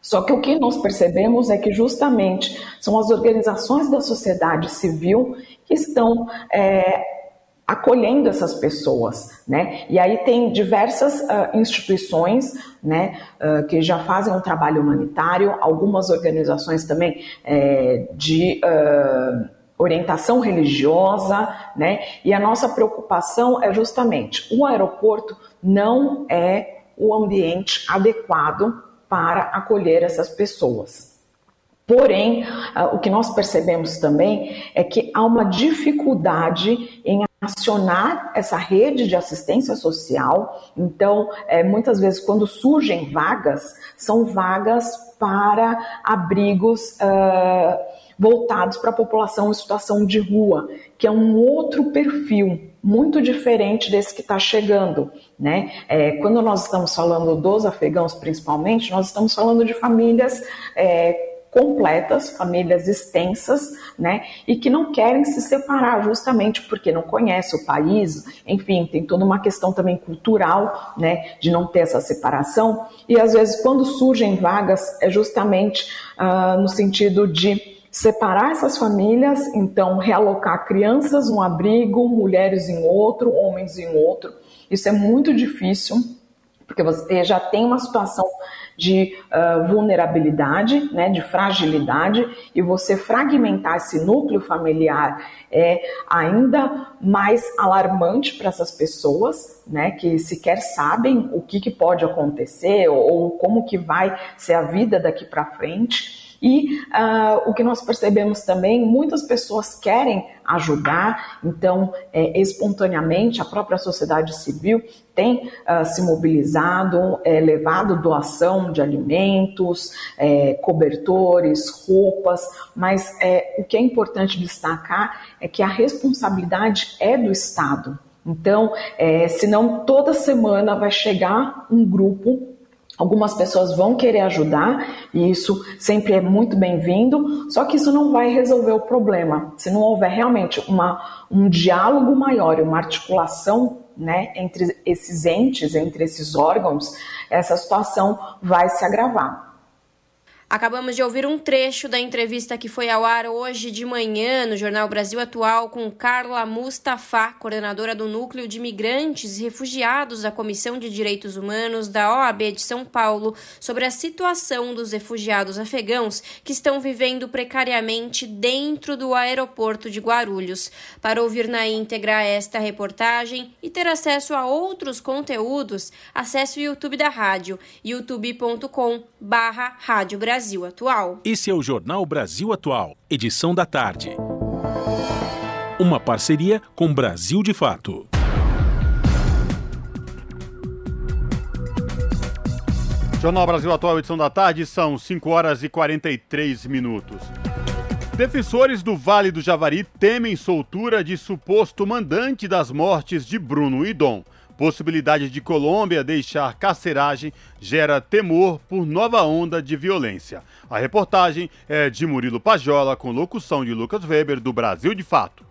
só que o que nós percebemos é que justamente são as organizações da sociedade civil que estão é, acolhendo essas pessoas, né? E aí tem diversas uh, instituições, né, uh, que já fazem um trabalho humanitário, algumas organizações também é, de uh, orientação religiosa, né? E a nossa preocupação é justamente o aeroporto não é o ambiente adequado para acolher essas pessoas. Porém, uh, o que nós percebemos também é que há uma dificuldade em acionar essa rede de assistência social. Então, é, muitas vezes, quando surgem vagas, são vagas para abrigos uh, voltados para a população em situação de rua, que é um outro perfil muito diferente desse que está chegando, né? É, quando nós estamos falando dos afegãos, principalmente, nós estamos falando de famílias é, completas, famílias extensas, né? E que não querem se separar justamente porque não conhecem o país, enfim, tem toda uma questão também cultural, né? De não ter essa separação. E às vezes, quando surgem vagas, é justamente uh, no sentido de separar essas famílias, então realocar crianças um abrigo, mulheres em outro, homens em outro. Isso é muito difícil, porque você já tem uma situação de uh, vulnerabilidade, né, de fragilidade, e você fragmentar esse núcleo familiar é ainda mais alarmante para essas pessoas, né, que sequer sabem o que, que pode acontecer ou, ou como que vai ser a vida daqui para frente. E uh, o que nós percebemos também, muitas pessoas querem ajudar, então, é, espontaneamente, a própria sociedade civil tem uh, se mobilizado, é, levado doação de alimentos, é, cobertores, roupas, mas é, o que é importante destacar é que a responsabilidade é do Estado. Então, é, senão toda semana vai chegar um grupo Algumas pessoas vão querer ajudar e isso sempre é muito bem-vindo, só que isso não vai resolver o problema. Se não houver realmente uma, um diálogo maior, uma articulação né, entre esses entes, entre esses órgãos, essa situação vai se agravar. Acabamos de ouvir um trecho da entrevista que foi ao ar hoje de manhã no Jornal Brasil Atual com Carla Mustafa, coordenadora do Núcleo de Migrantes e Refugiados da Comissão de Direitos Humanos da OAB de São Paulo, sobre a situação dos refugiados afegãos que estão vivendo precariamente dentro do aeroporto de Guarulhos. Para ouvir na íntegra esta reportagem e ter acesso a outros conteúdos, acesse o YouTube da rádio, youtube.com/rádio Brasil. Brasil Atual. Esse é o Jornal Brasil Atual, edição da tarde. Uma parceria com Brasil de Fato. Jornal Brasil Atual, edição da tarde, são 5 horas e 43 minutos. Defensores do Vale do Javari temem soltura de suposto mandante das mortes de Bruno e Dom. Possibilidade de Colômbia deixar carceragem gera temor por nova onda de violência. A reportagem é de Murilo Pajola, com locução de Lucas Weber, do Brasil de Fato.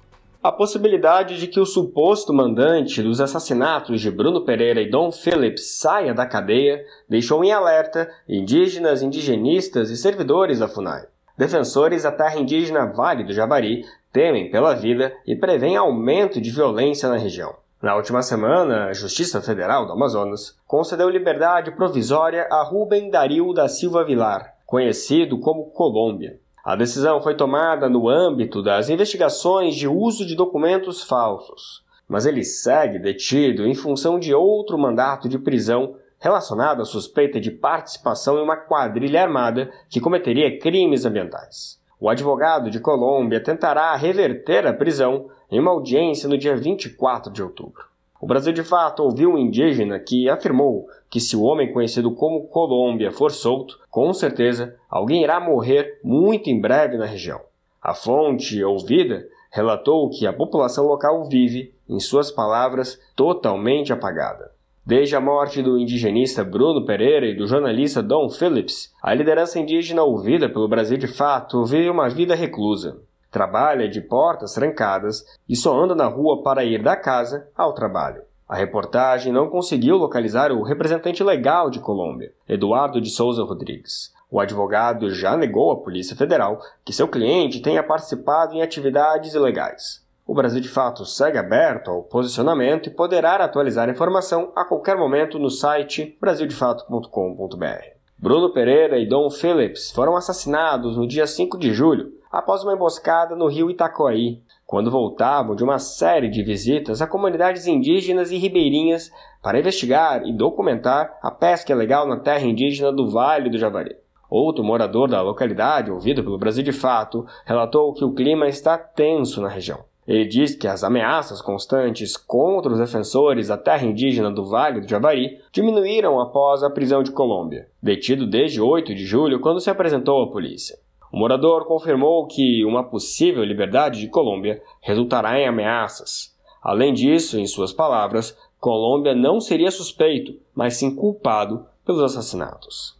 A possibilidade de que o suposto mandante dos assassinatos de Bruno Pereira e Dom Phillips saia da cadeia deixou em alerta indígenas, indigenistas e servidores da FUNAI. Defensores da terra indígena Vale do Javari temem pela vida e prevêem aumento de violência na região. Na última semana, a Justiça Federal do Amazonas concedeu liberdade provisória a Rubem Dario da Silva Vilar, conhecido como Colômbia. A decisão foi tomada no âmbito das investigações de uso de documentos falsos, mas ele segue detido em função de outro mandato de prisão relacionado à suspeita de participação em uma quadrilha armada que cometeria crimes ambientais. O advogado de Colômbia tentará reverter a prisão em uma audiência no dia 24 de outubro. O Brasil de Fato ouviu um indígena que afirmou que se o homem conhecido como Colômbia for solto, com certeza alguém irá morrer muito em breve na região. A fonte ouvida relatou que a população local vive, em suas palavras, totalmente apagada. Desde a morte do indigenista Bruno Pereira e do jornalista Don Phillips, a liderança indígena ouvida pelo Brasil de fato vive uma vida reclusa. Trabalha de portas trancadas e só anda na rua para ir da casa ao trabalho. A reportagem não conseguiu localizar o representante legal de Colômbia, Eduardo de Souza Rodrigues. O advogado já negou à Polícia Federal que seu cliente tenha participado em atividades ilegais. O Brasil de Fato segue aberto ao posicionamento e poderá atualizar a informação a qualquer momento no site brasildefato.com.br. Bruno Pereira e Dom Phillips foram assassinados no dia 5 de julho, após uma emboscada no rio Itacoaí, quando voltavam de uma série de visitas a comunidades indígenas e ribeirinhas para investigar e documentar a pesca ilegal na terra indígena do Vale do Javari. Outro morador da localidade, ouvido pelo Brasil de Fato, relatou que o clima está tenso na região. Ele diz que as ameaças constantes contra os defensores da terra indígena do Vale do Javari diminuíram após a prisão de Colômbia, detido desde 8 de julho quando se apresentou à polícia. O morador confirmou que uma possível liberdade de Colômbia resultará em ameaças. Além disso, em suas palavras, Colômbia não seria suspeito, mas sim culpado pelos assassinatos.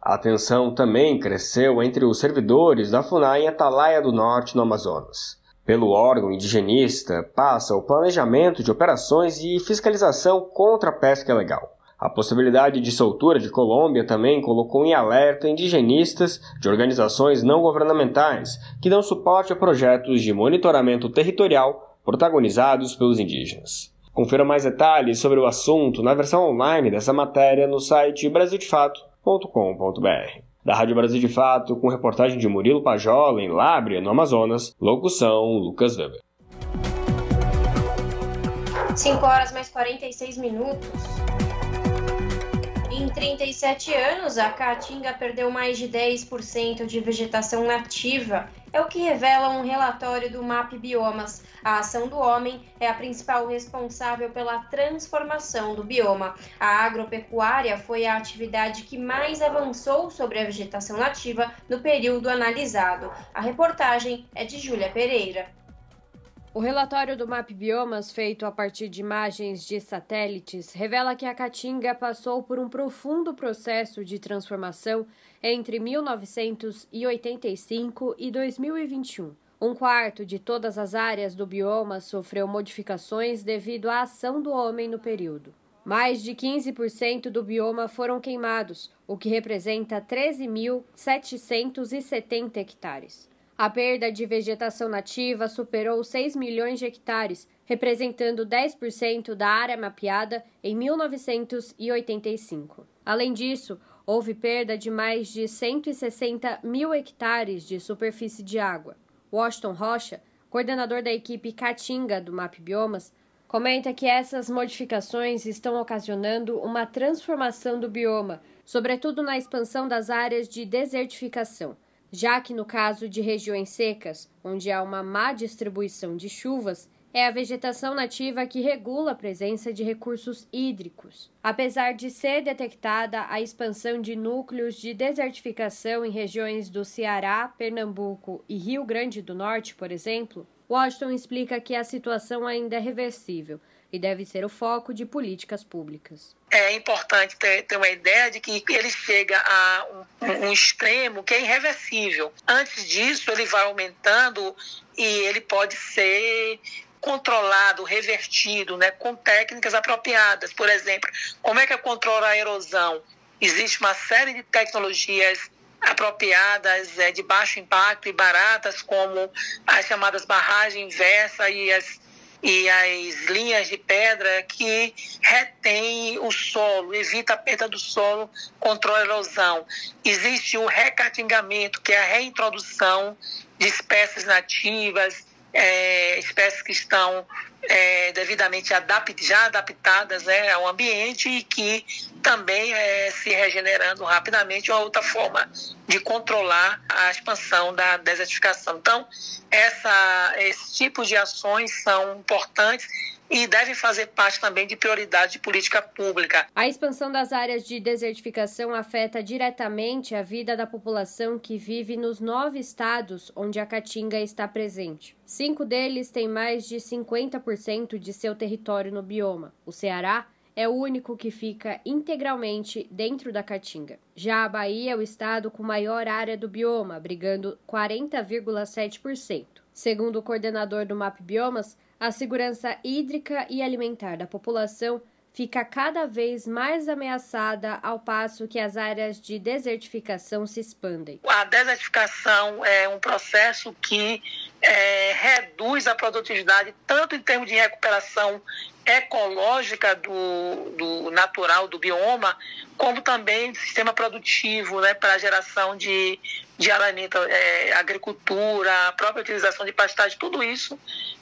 A tensão também cresceu entre os servidores da FUNAI em Atalaia do Norte, no Amazonas. Pelo órgão indigenista, passa o planejamento de operações e fiscalização contra a pesca ilegal. A possibilidade de soltura de Colômbia também colocou em alerta indigenistas de organizações não governamentais que dão suporte a projetos de monitoramento territorial protagonizados pelos indígenas. Confira mais detalhes sobre o assunto na versão online dessa matéria no site brasildefato.com.br. Da Rádio Brasil de Fato, com reportagem de Murilo Pajola, em Lábrea, no Amazonas, locução Lucas Weber. 5 horas mais 46 minutos. Em 37 anos, a Caatinga perdeu mais de 10% de vegetação nativa, é o que revela um relatório do MAP Biomas. A ação do homem é a principal responsável pela transformação do bioma. A agropecuária foi a atividade que mais avançou sobre a vegetação nativa no período analisado. A reportagem é de Júlia Pereira. O relatório do MAP Biomas, feito a partir de imagens de satélites, revela que a Caatinga passou por um profundo processo de transformação entre 1985 e 2021. Um quarto de todas as áreas do bioma sofreu modificações devido à ação do homem no período. Mais de 15% do bioma foram queimados, o que representa 13.770 hectares. A perda de vegetação nativa superou 6 milhões de hectares, representando 10% da área mapeada em 1985. Além disso, houve perda de mais de 160 mil hectares de superfície de água. Washington Rocha, coordenador da equipe Caatinga do MAP Biomas, comenta que essas modificações estão ocasionando uma transformação do bioma, sobretudo na expansão das áreas de desertificação já que no caso de regiões secas, onde há uma má distribuição de chuvas, é a vegetação nativa que regula a presença de recursos hídricos. Apesar de ser detectada a expansão de núcleos de desertificação em regiões do Ceará, Pernambuco e Rio Grande do Norte, por exemplo, Washington explica que a situação ainda é reversível e deve ser o foco de políticas públicas. É importante ter, ter uma ideia de que ele chega a um, um extremo que é irreversível. Antes disso, ele vai aumentando e ele pode ser controlado, revertido, né, com técnicas apropriadas. Por exemplo, como é que eu controlo a erosão? Existe uma série de tecnologias apropriadas é, de baixo impacto e baratas, como as chamadas barragem inversa e as e as linhas de pedra que retém o solo, evita a perda do solo, controla a erosão. Existe o recatingamento, que é a reintrodução de espécies nativas, é, espécies que estão é, devidamente adapt, já adaptadas né, ao ambiente e que também é, se regenerando rapidamente, uma outra forma de controlar a expansão da desertificação. Então, essa, esse tipo de ações são importantes e devem fazer parte também de prioridade de política pública. A expansão das áreas de desertificação afeta diretamente a vida da população que vive nos nove estados onde a caatinga está presente. Cinco deles têm mais de 50% de seu território no bioma. O Ceará é o único que fica integralmente dentro da Caatinga. Já a Bahia é o estado com maior área do bioma, abrigando 40,7%. Segundo o coordenador do MAP Biomas, a segurança hídrica e alimentar da população fica cada vez mais ameaçada ao passo que as áreas de desertificação se expandem. A desertificação é um processo que é, reduz a produtividade tanto em termos de recuperação ecológica do, do natural do bioma, como também do sistema produtivo né, para a geração de, de alimento, é, agricultura, a própria utilização de pastagem, tudo isso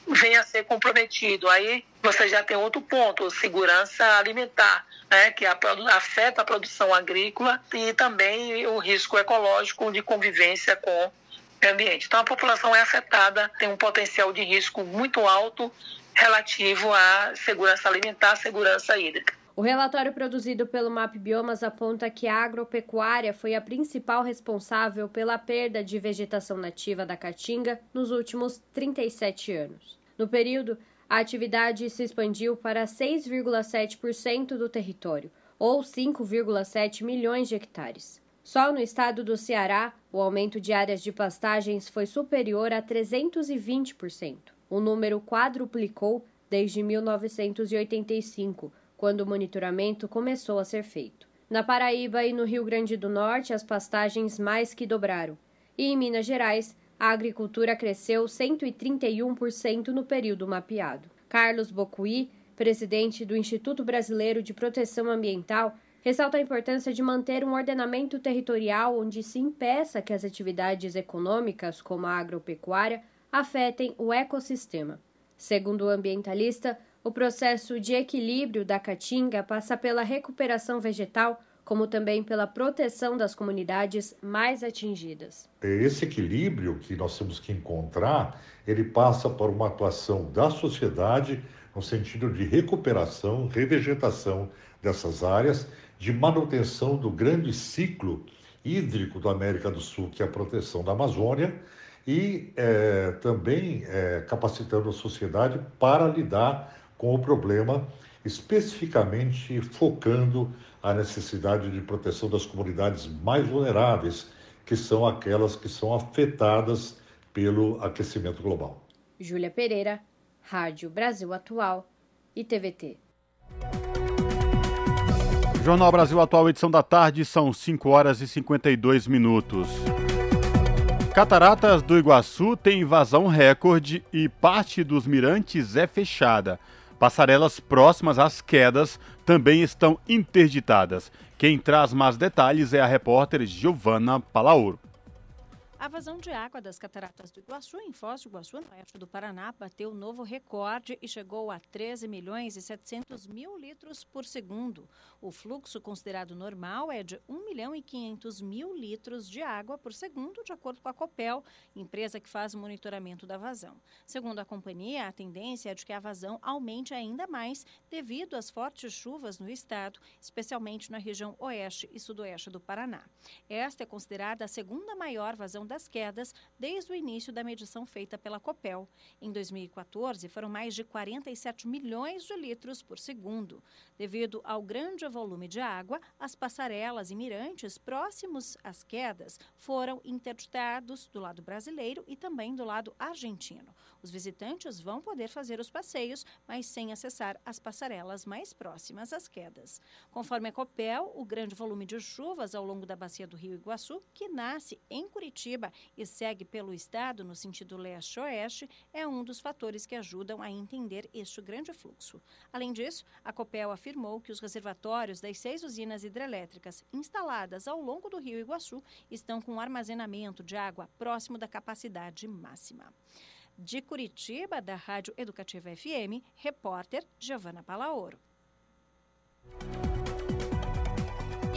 vem a ser comprometido. Aí você já tem outro ponto, segurança alimentar, né, que afeta a produção agrícola e também o risco ecológico de convivência com o ambiente. Então a população é afetada, tem um potencial de risco muito alto relativo à segurança alimentar, segurança hídrica. O relatório produzido pelo MAP Biomas aponta que a agropecuária foi a principal responsável pela perda de vegetação nativa da caatinga nos últimos 37 anos. No período, a atividade se expandiu para 6,7% do território, ou 5,7 milhões de hectares. Só no estado do Ceará, o aumento de áreas de pastagens foi superior a 320%. O número quadruplicou desde 1985, quando o monitoramento começou a ser feito. Na Paraíba e no Rio Grande do Norte, as pastagens mais que dobraram. E em Minas Gerais, a agricultura cresceu 131% no período mapeado. Carlos Bocuí, presidente do Instituto Brasileiro de Proteção Ambiental, ressalta a importância de manter um ordenamento territorial onde se impeça que as atividades econômicas, como a agropecuária, afetem o ecossistema. Segundo o ambientalista, o processo de equilíbrio da caatinga passa pela recuperação vegetal, como também pela proteção das comunidades mais atingidas. Esse equilíbrio que nós temos que encontrar, ele passa por uma atuação da sociedade no sentido de recuperação, revegetação dessas áreas, de manutenção do grande ciclo hídrico da América do Sul, que é a proteção da Amazônia, e é, também é, capacitando a sociedade para lidar com o problema, especificamente focando a necessidade de proteção das comunidades mais vulneráveis, que são aquelas que são afetadas pelo aquecimento global. Júlia Pereira, Rádio Brasil Atual e TVT. Jornal Brasil Atual, edição da tarde, são 5 horas e 52 minutos. Cataratas do Iguaçu tem invasão recorde e parte dos mirantes é fechada. Passarelas próximas às quedas também estão interditadas. Quem traz mais detalhes é a repórter Giovana Palauro. A vazão de água das cataratas do Iguaçu, em Foz do Iguaçu, no oeste do Paraná, bateu novo recorde e chegou a 13 milhões e 700 mil litros por segundo. O fluxo considerado normal é de 1 milhão e 500 mil litros de água por segundo, de acordo com a Copel, empresa que faz o monitoramento da vazão. Segundo a companhia, a tendência é de que a vazão aumente ainda mais devido às fortes chuvas no estado, especialmente na região oeste e sudoeste do Paraná. Esta é considerada a segunda maior vazão das quedas desde o início da medição feita pela Copel. Em 2014, foram mais de 47 milhões de litros por segundo. Devido ao grande volume de água, as passarelas e mirantes próximos às quedas foram interditados do lado brasileiro e também do lado argentino. Os visitantes vão poder fazer os passeios, mas sem acessar as passarelas mais próximas às quedas. Conforme a Copel, o grande volume de chuvas ao longo da bacia do Rio Iguaçu, que nasce em Curitiba e segue pelo estado no sentido leste-oeste, é um dos fatores que ajudam a entender este grande fluxo. Além disso, a Copel afirmou que os reservatórios das seis usinas hidrelétricas instaladas ao longo do Rio Iguaçu estão com armazenamento de água próximo da capacidade máxima. De Curitiba, da Rádio Educativa FM, repórter Giovana Palaoro.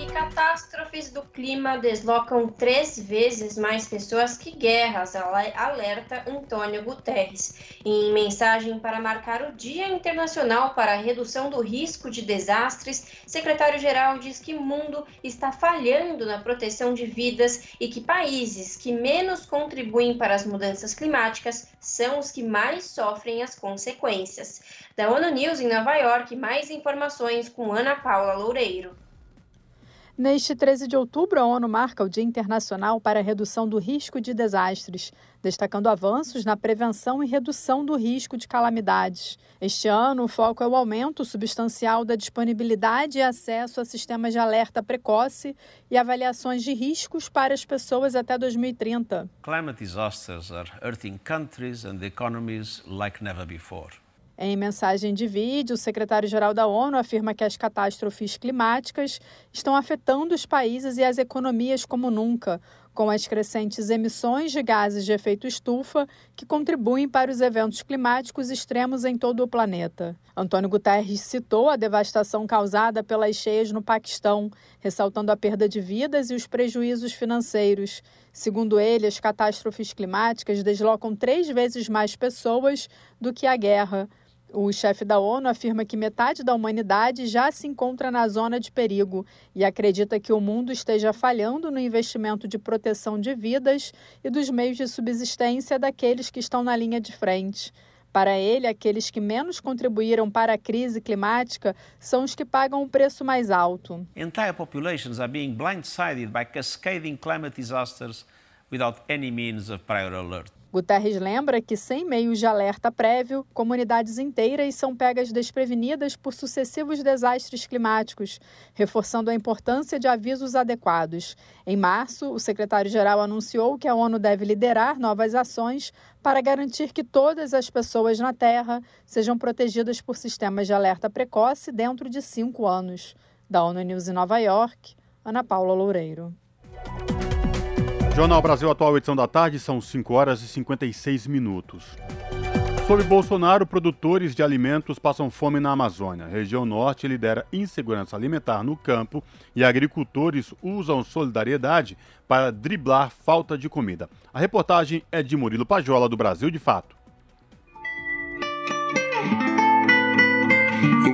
E catástrofes do clima deslocam três vezes mais pessoas que guerras, alerta Antônio Guterres. Em mensagem para marcar o Dia Internacional para a Redução do Risco de Desastres, secretário-geral diz que o mundo está falhando na proteção de vidas e que países que menos contribuem para as mudanças climáticas são os que mais sofrem as consequências. Da ONU News em Nova York, mais informações com Ana Paula Loureiro. Neste 13 de outubro, a ONU marca o Dia Internacional para a Redução do Risco de Desastres, destacando avanços na prevenção e redução do risco de calamidades. Este ano, o foco é o aumento substancial da disponibilidade e acesso a sistemas de alerta precoce e avaliações de riscos para as pessoas até 2030. Climate disasters are hurting countries and economies like never before. Em mensagem de vídeo, o secretário-geral da ONU afirma que as catástrofes climáticas estão afetando os países e as economias como nunca, com as crescentes emissões de gases de efeito estufa que contribuem para os eventos climáticos extremos em todo o planeta. Antônio Guterres citou a devastação causada pelas cheias no Paquistão, ressaltando a perda de vidas e os prejuízos financeiros. Segundo ele, as catástrofes climáticas deslocam três vezes mais pessoas do que a guerra. O chefe da ONU afirma que metade da humanidade já se encontra na zona de perigo e acredita que o mundo esteja falhando no investimento de proteção de vidas e dos meios de subsistência daqueles que estão na linha de frente. Para ele, aqueles que menos contribuíram para a crise climática são os que pagam o preço mais alto. Entire populations are being blindsided by cascading climate disasters without any means of prior alert. Guterres lembra que, sem meios de alerta prévio, comunidades inteiras são pegas desprevenidas por sucessivos desastres climáticos, reforçando a importância de avisos adequados. Em março, o secretário-geral anunciou que a ONU deve liderar novas ações para garantir que todas as pessoas na Terra sejam protegidas por sistemas de alerta precoce dentro de cinco anos. Da ONU News em Nova York, Ana Paula Loureiro. Jornal Brasil Atual, edição da tarde, são 5 horas e 56 minutos. Sob Bolsonaro, produtores de alimentos passam fome na Amazônia. A região norte lidera insegurança alimentar no campo e agricultores usam solidariedade para driblar falta de comida. A reportagem é de Murilo Pajola, do Brasil de Fato.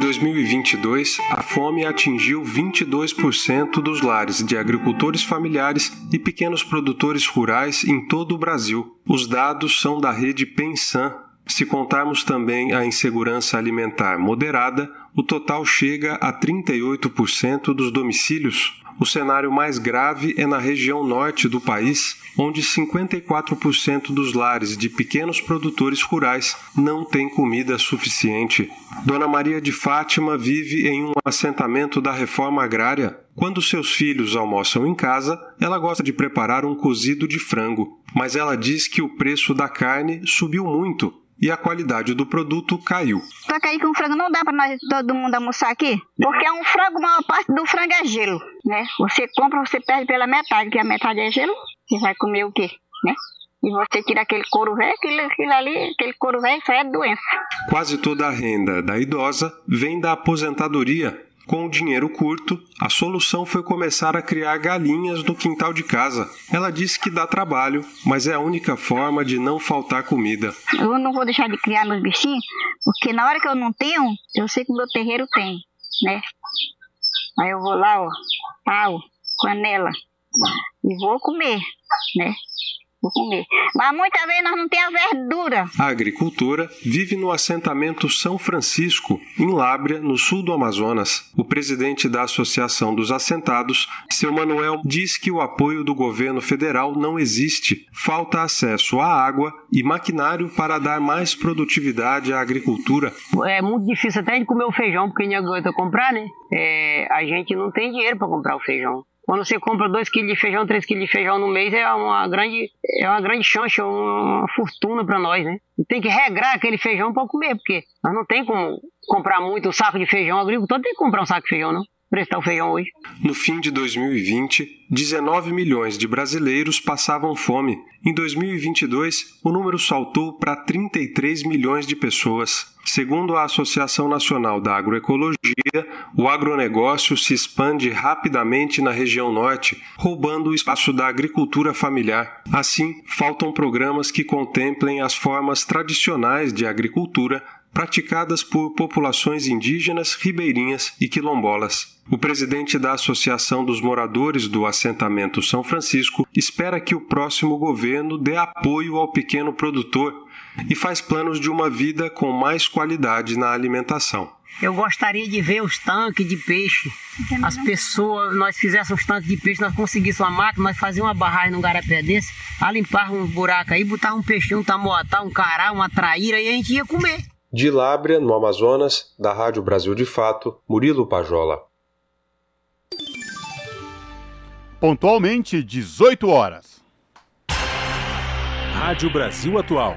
2022, a fome atingiu 22% dos lares de agricultores familiares e pequenos produtores rurais em todo o Brasil. Os dados são da rede Pensan. Se contarmos também a insegurança alimentar moderada, o total chega a 38% dos domicílios. O cenário mais grave é na região norte do país, onde 54% dos lares de pequenos produtores rurais não têm comida suficiente. Dona Maria de Fátima vive em um assentamento da reforma agrária. Quando seus filhos almoçam em casa, ela gosta de preparar um cozido de frango, mas ela diz que o preço da carne subiu muito e a qualidade do produto caiu. Só que aí com frango não dá para nós todo mundo almoçar aqui, porque é um frango, maior parte do frango é gelo, né? Você compra, você perde pela metade, que a metade é gelo, e vai comer o quê, né? E você tira aquele couro velho, aquilo, aquilo ali, aquele couro velho, isso é doença. Quase toda a renda da idosa vem da aposentadoria com o dinheiro curto, a solução foi começar a criar galinhas no quintal de casa. Ela disse que dá trabalho, mas é a única forma de não faltar comida. Eu não vou deixar de criar meus bichinhos, porque na hora que eu não tenho, eu sei que o meu terreiro tem, né? Aí eu vou lá, ó, pau, canela, e vou comer, né? Mas muitas vezes nós não temos a verdura. A agricultora vive no assentamento São Francisco, em Lábrea, no sul do Amazonas. O presidente da Associação dos Assentados, seu Manuel, diz que o apoio do governo federal não existe. Falta acesso à água e maquinário para dar mais produtividade à agricultura. É muito difícil até de comer o feijão, porque ninguém aguenta comprar, né? É, a gente não tem dinheiro para comprar o feijão. Quando você compra 2 kg de feijão, 3 kg de feijão no mês, é uma grande, é uma grande chance, uma fortuna para nós, né? Tem que regrar aquele feijão para comer, porque nós não tem como comprar muito um saco de feijão. O agricultor tem que comprar um saco de feijão, não. Feijão hoje. No fim de 2020, 19 milhões de brasileiros passavam fome. Em 2022, o número saltou para 33 milhões de pessoas. Segundo a Associação Nacional da Agroecologia, o agronegócio se expande rapidamente na região norte, roubando o espaço da agricultura familiar. Assim, faltam programas que contemplem as formas tradicionais de agricultura praticadas por populações indígenas, ribeirinhas e quilombolas. O presidente da Associação dos Moradores do Assentamento São Francisco espera que o próximo governo dê apoio ao pequeno produtor e faz planos de uma vida com mais qualidade na alimentação. Eu gostaria de ver os tanques de peixe. As pessoas, nós fizéssemos tanques de peixe, nós conseguíssemos uma máquina, nós fazíamos uma barragem num garapé desse, limpar um buraco aí, botar um peixinho, um tamoatá, um cará, uma traíra e a gente ia comer. De Lábrea, no Amazonas, da Rádio Brasil de Fato, Murilo Pajola. Pontualmente, 18 horas. Rádio Brasil Atual.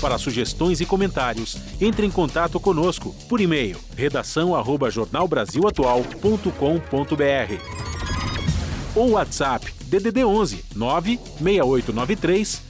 Para sugestões e comentários, entre em contato conosco por e-mail redação@jornalbrasilatual.com.br ou WhatsApp DDD 11 96893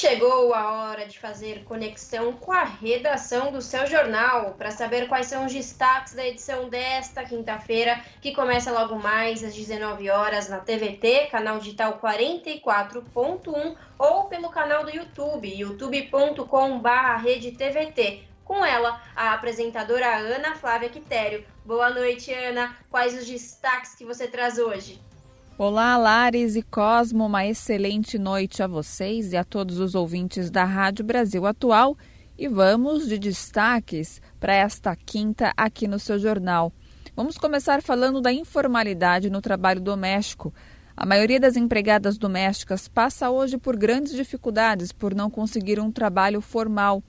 chegou a hora de fazer conexão com a redação do seu jornal para saber quais são os destaques da edição desta quinta-feira, que começa logo mais às 19 horas na TVT, canal digital 44.1 ou pelo canal do YouTube, youtube.com/redetvt. Com ela, a apresentadora Ana Flávia Quitério. Boa noite, Ana. Quais os destaques que você traz hoje? Olá, Lares e Cosmo, uma excelente noite a vocês e a todos os ouvintes da Rádio Brasil Atual. E vamos de destaques para esta quinta aqui no seu jornal. Vamos começar falando da informalidade no trabalho doméstico. A maioria das empregadas domésticas passa hoje por grandes dificuldades por não conseguir um trabalho formal.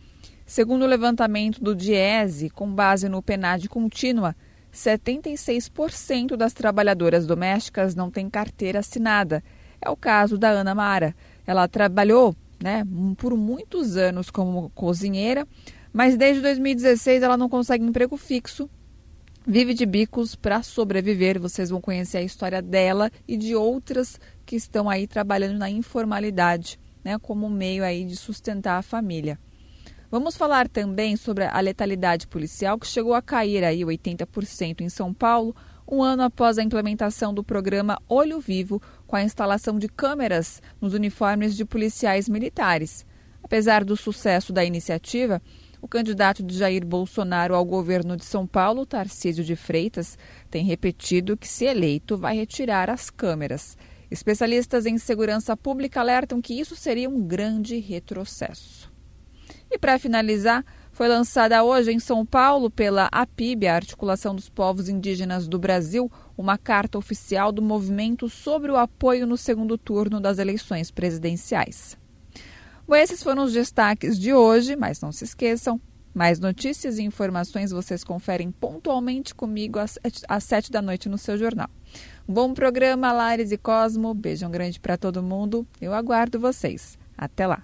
Segundo o levantamento do Diese, com base no PNAD contínua, 76% das trabalhadoras domésticas não têm carteira assinada. É o caso da Ana Mara. Ela trabalhou né, por muitos anos como cozinheira, mas desde 2016 ela não consegue emprego fixo. Vive de bicos para sobreviver. Vocês vão conhecer a história dela e de outras que estão aí trabalhando na informalidade, né, como meio aí de sustentar a família. Vamos falar também sobre a letalidade policial, que chegou a cair aí 80% em São Paulo, um ano após a implementação do programa Olho Vivo, com a instalação de câmeras nos uniformes de policiais militares. Apesar do sucesso da iniciativa, o candidato de Jair Bolsonaro ao governo de São Paulo, Tarcísio de Freitas, tem repetido que, se eleito, vai retirar as câmeras. Especialistas em segurança pública alertam que isso seria um grande retrocesso. E para finalizar, foi lançada hoje em São Paulo pela APIB, a Articulação dos Povos Indígenas do Brasil, uma carta oficial do movimento sobre o apoio no segundo turno das eleições presidenciais. Bom, esses foram os destaques de hoje, mas não se esqueçam, mais notícias e informações vocês conferem pontualmente comigo às, sete da noite no seu jornal. bom programa, Lares e Cosmo. Beijão grande para todo mundo. Eu aguardo vocês. Até lá.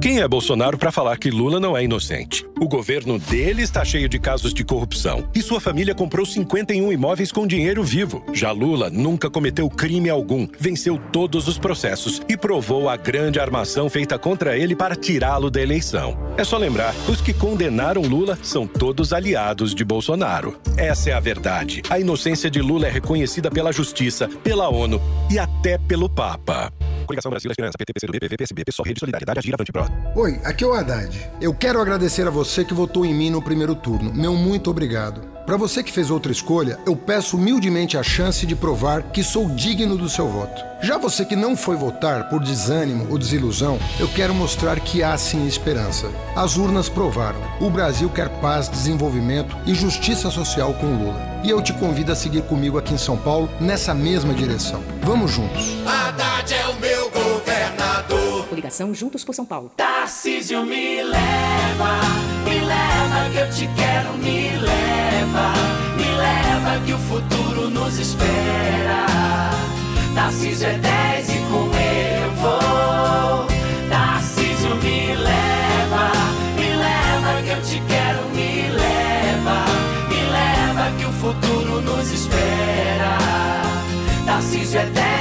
Quem é Bolsonaro para falar que Lula não é inocente? O governo dele está cheio de casos de corrupção e sua família comprou 51 imóveis com dinheiro vivo. Já Lula nunca cometeu crime algum, venceu todos os processos e provou a grande armação feita contra ele para tirá-lo da eleição. É só lembrar: os que condenaram Lula são todos aliados de Bolsonaro. Essa é a verdade. A inocência de Lula é reconhecida pela Justiça, pela ONU e até pelo Papa. Coligação Brasil Esperança, PT, PCdoB, PV, PSB, PSOL, Rede Solidariedade, Agir, Avante Pro. Oi, aqui é o Haddad. Eu quero agradecer a você que votou em mim no primeiro turno. Meu muito obrigado. Para você que fez outra escolha, eu peço humildemente a chance de provar que sou digno do seu voto. Já você que não foi votar por desânimo ou desilusão, eu quero mostrar que há sim esperança. As urnas provaram. O Brasil quer paz, desenvolvimento e justiça social com Lula. E eu te convido a seguir comigo aqui em São Paulo nessa mesma direção. Vamos juntos. Haddad é. Coligação Juntos por São Paulo. Tarcísio me leva, me leva que eu te quero, me leva, me leva que o futuro nos espera. Tarcísio é 10 e com eu vou. Tarcísio me leva, me leva que eu te quero, me leva, me leva que o futuro nos espera. Tarcísio é 10,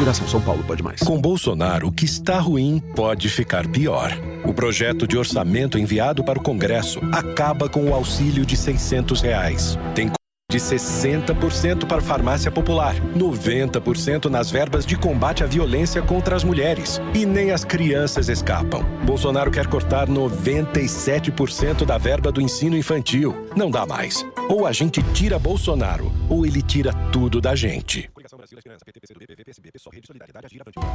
Coligação São Paulo pode mais. Com Bolsonaro, o que está ruim pode ficar pior. O projeto de orçamento enviado para o Congresso acaba com o auxílio de 600 reais. Tem de 60% para farmácia popular, 90% nas verbas de combate à violência contra as mulheres. E nem as crianças escapam. Bolsonaro quer cortar 97% da verba do ensino infantil. Não dá mais. Ou a gente tira Bolsonaro, ou ele tira tudo da gente.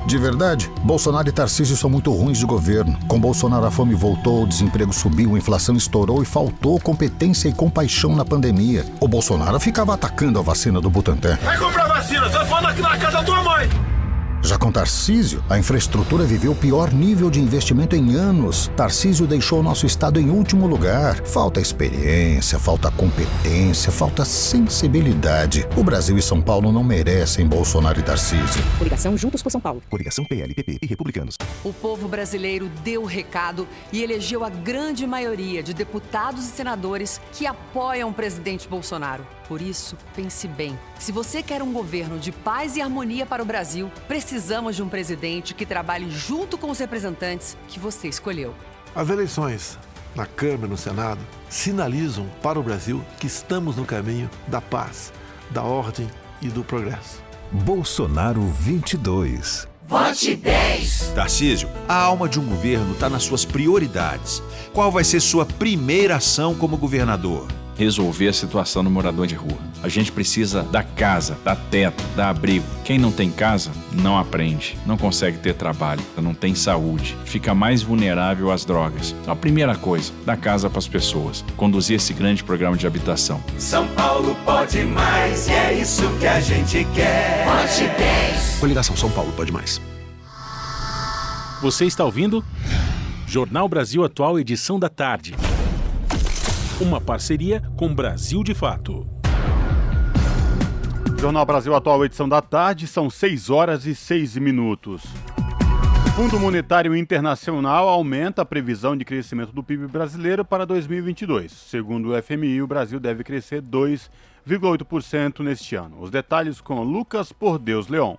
De verdade, Bolsonaro e Tarcísio são muito ruins de governo. Com Bolsonaro a fome voltou, o desemprego subiu, a inflação estourou e faltou competência e compaixão na pandemia. O Bolsonaro ficava atacando a vacina do Butantan. Vai comprar vacina, sai fora aqui na casa da tua mãe! Já com Tarcísio, a infraestrutura viveu o pior nível de investimento em anos. Tarcísio deixou nosso estado em último lugar. Falta experiência, falta competência, falta sensibilidade. O Brasil e São Paulo não merecem Bolsonaro e Tarcísio. Coligação Juntos por São Paulo. Coligação PL, PP e Republicanos. O povo brasileiro deu o recado e elegeu a grande maioria de deputados e senadores que apoiam o presidente Bolsonaro. Por isso, pense bem. Se você quer um governo de paz e harmonia para o Brasil, precisamos de um presidente que trabalhe junto com os representantes que você escolheu. As eleições na Câmara e no Senado sinalizam para o Brasil que estamos no caminho da paz, da ordem e do progresso. Bolsonaro 22. Vote 10! Tarcísio, a alma de um governo está nas suas prioridades. Qual vai ser sua primeira ação como governador? Resolver a situação do morador de rua. A gente precisa da casa, da teto, da abrigo. Quem não tem casa, não aprende, não consegue ter trabalho, não tem saúde, fica mais vulnerável às drogas. Então, a primeira coisa, dar casa para as pessoas, conduzir esse grande programa de habitação. São Paulo pode mais e é isso que a gente quer. Vote 10! Coligação São Paulo pode mais. Você está ouvindo? Jornal Brasil Atual, edição da tarde uma parceria com Brasil de Fato. Jornal Brasil Atual, edição da tarde, são 6 horas e 6 minutos. O Fundo Monetário Internacional aumenta a previsão de crescimento do PIB brasileiro para 2022. Segundo o FMI, o Brasil deve crescer 2,8% neste ano. Os detalhes com Lucas Por Deus Leon.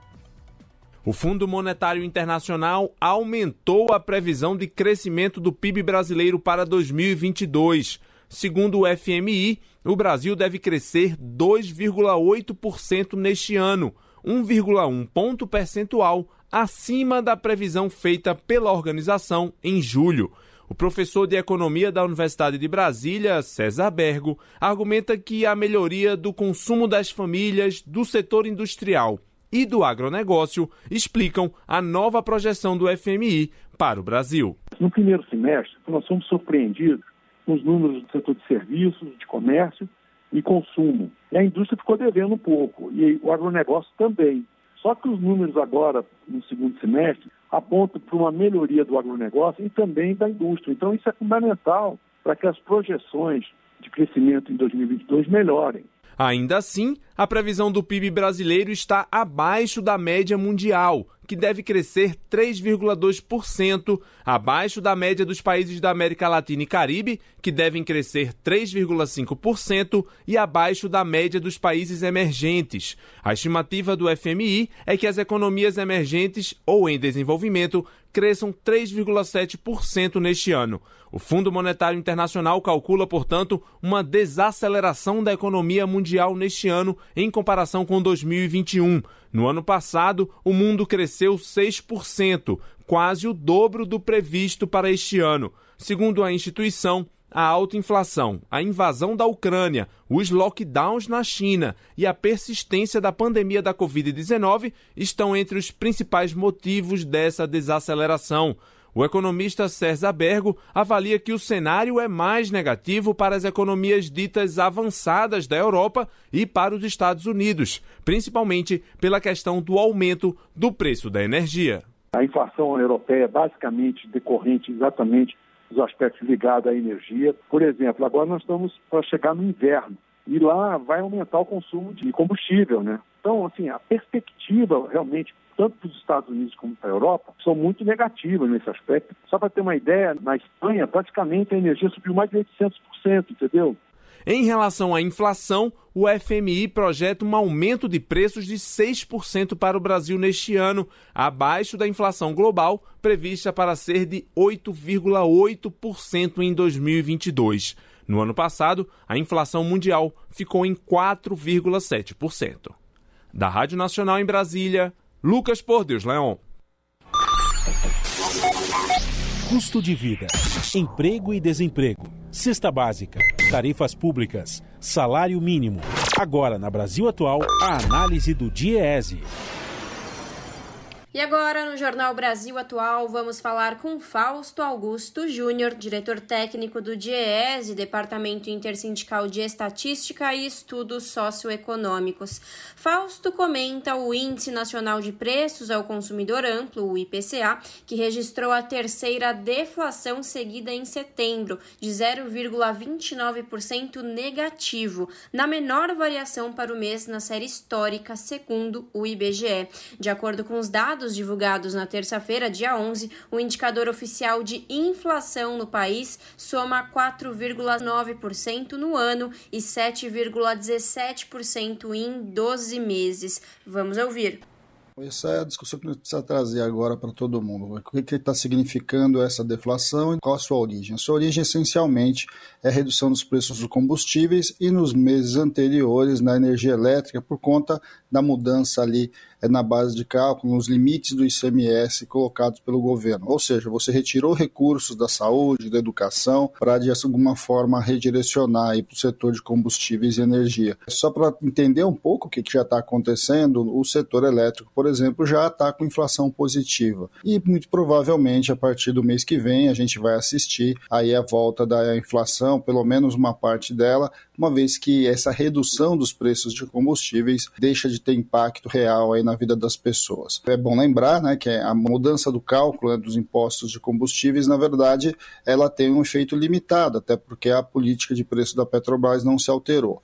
O Fundo Monetário Internacional aumentou a previsão de crescimento do PIB brasileiro para 2022. Segundo o FMI, o Brasil deve crescer 2,8% neste ano, 1,1 ponto percentual acima da previsão feita pela organização em julho. O professor de economia da Universidade de Brasília, César Bergo, argumenta que a melhoria do consumo das famílias, do setor industrial e do agronegócio explicam a nova projeção do FMI para o Brasil. No primeiro semestre, nós fomos surpreendidos os números do setor de serviços, de comércio e consumo. E a indústria ficou devendo um pouco, e o agronegócio também. Só que os números agora, no segundo semestre, apontam para uma melhoria do agronegócio e também da indústria. Então, isso é fundamental para que as projeções de crescimento em 2022 melhorem. Ainda assim, a previsão do PIB brasileiro está abaixo da média mundial, que deve crescer 3,2%, abaixo da média dos países da América Latina e Caribe, que devem crescer 3,5%, e abaixo da média dos países emergentes. A estimativa do FMI é que as economias emergentes ou em desenvolvimento cresçam 3,7% neste ano. O Fundo Monetário Internacional calcula, portanto, uma desaceleração da economia mundial neste ano em comparação com 2021. No ano passado, o mundo cresceu 6%, quase o dobro do previsto para este ano. Segundo a instituição, a alta inflação, a invasão da Ucrânia, os lockdowns na China e a persistência da pandemia da Covid-19 estão entre os principais motivos dessa desaceleração. O economista César Bergo avalia que o cenário é mais negativo para as economias ditas avançadas da Europa e para os Estados Unidos, principalmente pela questão do aumento do preço da energia. A inflação europeia é basicamente decorrente exatamente dos aspectos ligados à energia. Por exemplo, agora nós estamos para chegar no inverno e lá vai aumentar o consumo de combustível, né? Então, assim, a perspectiva realmente tanto para os Estados Unidos como para a Europa, são muito negativas nesse aspecto. Só para ter uma ideia, na Espanha, praticamente a energia subiu mais de 800%, entendeu? Em relação à inflação, o FMI projeta um aumento de preços de 6% para o Brasil neste ano, abaixo da inflação global prevista para ser de 8,8% em 2022. No ano passado, a inflação mundial ficou em 4,7%. Da Rádio Nacional em Brasília, Lucas Por Deus Leon. Custo de vida, emprego e desemprego, cesta básica, tarifas públicas, salário mínimo. Agora, na Brasil Atual, a análise do DIEESE. E agora, no Jornal Brasil Atual, vamos falar com Fausto Augusto Júnior, diretor técnico do DIEESE, Departamento Intersindical de Estatística e Estudos Socioeconômicos. Fausto comenta o Índice Nacional de Preços ao Consumidor Amplo, o IPCA, que registrou a terceira deflação seguida em setembro, de 0,29% negativo, na menor variação para o mês na série histórica, segundo o IBGE. De acordo com os dados dados divulgados na terça-feira, dia 11, o indicador oficial de inflação no país soma 4,9% no ano e 7,17% em 12 meses. Vamos ouvir. Essa é a discussão que a gente precisa trazer agora para todo mundo. O que está significando essa deflação e qual a sua origem? A sua origem, essencialmente, é a redução dos preços dos combustíveis e, nos meses anteriores, na energia elétrica, por conta da mudança ali é na base de cálculo, nos limites do ICMS colocados pelo governo. Ou seja, você retirou recursos da saúde, da educação, para de alguma forma redirecionar para o setor de combustíveis e energia. Só para entender um pouco o que, que já está acontecendo, o setor elétrico, por exemplo, já está com inflação positiva. E muito provavelmente a partir do mês que vem a gente vai assistir aí a volta da inflação, pelo menos uma parte dela, uma vez que essa redução dos preços de combustíveis deixa de ter impacto real aí na vida das pessoas. É bom lembrar né, que a mudança do cálculo né, dos impostos de combustíveis, na verdade, ela tem um efeito limitado, até porque a política de preço da Petrobras não se alterou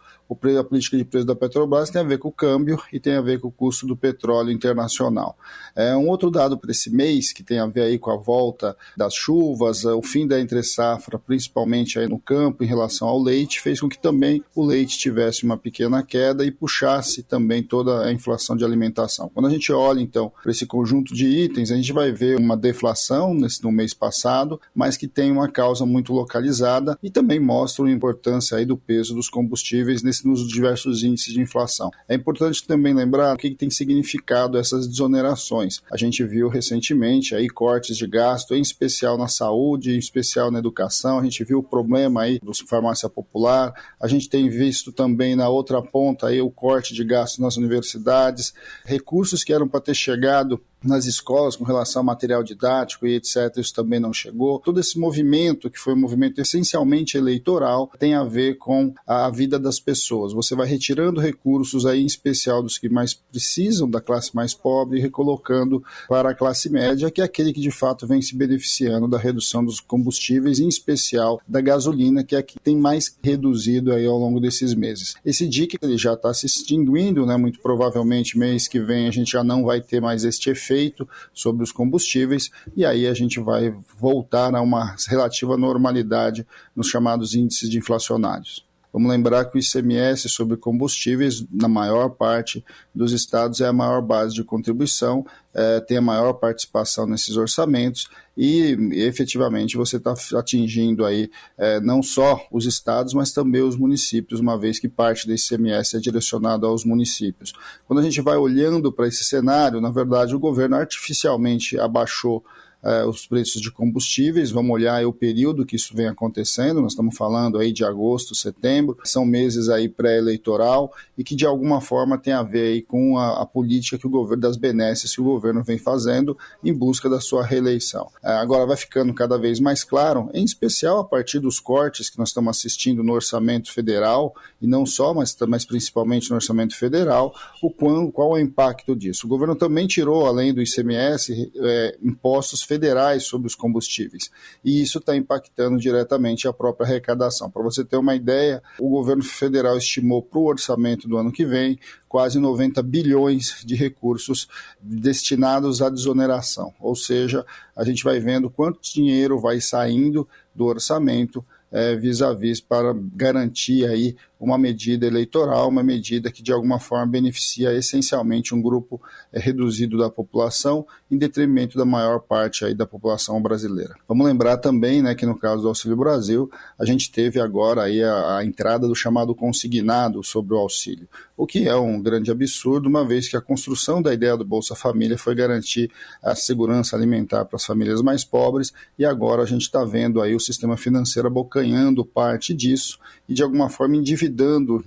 a política de preço da Petrobras tem a ver com o câmbio e tem a ver com o custo do petróleo internacional. É, um outro dado para esse mês, que tem a ver aí com a volta das chuvas, é, o fim da entre-safra, principalmente aí no campo em relação ao leite, fez com que também o leite tivesse uma pequena queda e puxasse também toda a inflação de alimentação. Quando a gente olha, então, para esse conjunto de itens, a gente vai ver uma deflação nesse, no mês passado, mas que tem uma causa muito localizada e também mostra a importância aí do peso dos combustíveis nesse nos diversos índices de inflação. É importante também lembrar o que tem significado essas desonerações. A gente viu recentemente aí cortes de gasto, em especial na saúde, em especial na educação. A gente viu o problema aí do farmácia popular. A gente tem visto também na outra ponta aí o corte de gastos nas universidades, recursos que eram para ter chegado nas escolas com relação ao material didático e etc. Isso também não chegou. Todo esse movimento, que foi um movimento essencialmente eleitoral, tem a ver com a vida das pessoas. Você vai retirando recursos aí, em especial dos que mais precisam, da classe mais pobre, e recolocando para a classe média, que é aquele que de fato vem se beneficiando da redução dos combustíveis, em especial da gasolina, que é a que tem mais reduzido aí ao longo desses meses. Esse DIC ele já está se extinguindo, né? muito provavelmente mês que vem a gente já não vai ter mais este efeito efeito sobre os combustíveis, e aí a gente vai voltar a uma relativa normalidade nos chamados índices de inflacionários. Vamos lembrar que o ICMS sobre combustíveis, na maior parte dos estados, é a maior base de contribuição, é, tem a maior participação nesses orçamentos e efetivamente você está atingindo aí é, não só os estados, mas também os municípios, uma vez que parte desse ICMS é direcionado aos municípios. Quando a gente vai olhando para esse cenário, na verdade, o governo artificialmente abaixou eh, os preços de combustíveis, vamos olhar o período que isso vem acontecendo, nós estamos falando aí de agosto, setembro, são meses aí pré-eleitoral e que de alguma forma tem a ver aí com a, a, política que o governo das benesses que o governo vem fazendo em busca da sua reeleição. Eh, agora vai ficando cada vez mais claro, em especial a partir dos cortes que nós estamos assistindo no orçamento federal e não só, mas, mas principalmente no orçamento federal, o qual, qual é o impacto disso. O governo também tirou, além do ICMS, é, impostos federais sobre os combustíveis. E isso está impactando diretamente a própria arrecadação. Para você ter uma ideia, o governo federal estimou para o orçamento do ano que vem quase 90 bilhões de recursos destinados à desoneração. Ou seja, a gente vai vendo quanto dinheiro vai saindo do orçamento é, vis-à-vis para garantir aí uma medida eleitoral, uma medida que de alguma forma beneficia essencialmente um grupo é, reduzido da população, em detrimento da maior parte aí da população brasileira. Vamos lembrar também, né, que no caso do Auxílio Brasil, a gente teve agora aí a, a entrada do chamado consignado sobre o auxílio, o que é um grande absurdo, uma vez que a construção da ideia do Bolsa Família foi garantir a segurança alimentar para as famílias mais pobres, e agora a gente está vendo aí o sistema financeiro abocanhando parte disso e de alguma forma endividando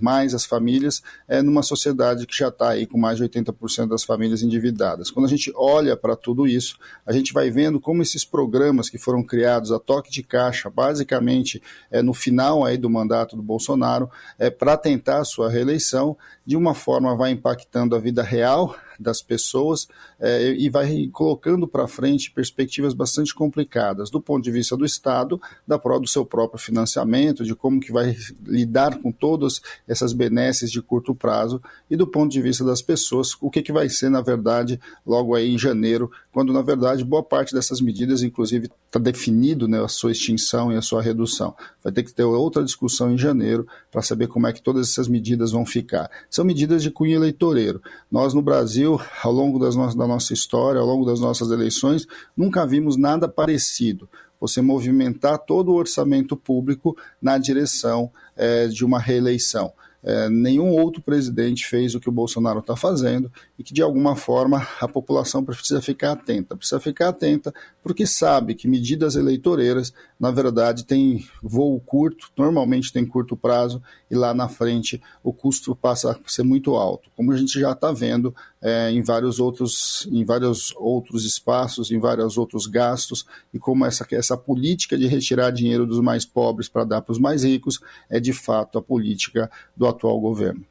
mais as famílias é, numa sociedade que já está aí com mais de 80% das famílias endividadas. Quando a gente olha para tudo isso, a gente vai vendo como esses programas que foram criados a toque de caixa, basicamente é, no final aí do mandato do Bolsonaro, é, para tentar a sua reeleição, de uma forma vai impactando a vida real das pessoas é, e vai colocando para frente perspectivas bastante complicadas do ponto de vista do Estado, da do seu próprio financiamento, de como que vai lidar com todas essas benesses de curto prazo e do ponto de vista das pessoas, o que, que vai ser, na verdade, logo aí em janeiro, quando, na verdade, boa parte dessas medidas, inclusive, está definido né, a sua extinção e a sua redução. Vai ter que ter outra discussão em janeiro para saber como é que todas essas medidas vão ficar. São medidas de cunho eleitoreiro. Nós, no Brasil, ao longo das no nossa história, ao longo das nossas eleições, nunca vimos nada parecido você movimentar todo o orçamento público na direção é, de uma reeleição. É, nenhum outro presidente fez o que o Bolsonaro está fazendo e que, de alguma forma, a população precisa ficar atenta. Precisa ficar atenta porque sabe que medidas eleitoreiras, na verdade, têm voo curto, normalmente tem curto prazo, e lá na frente o custo passa a ser muito alto, como a gente já está vendo é, em, vários outros, em vários outros espaços, em vários outros gastos, e como essa, essa política de retirar dinheiro dos mais pobres para dar para os mais ricos é, de fato, a política do atual governo.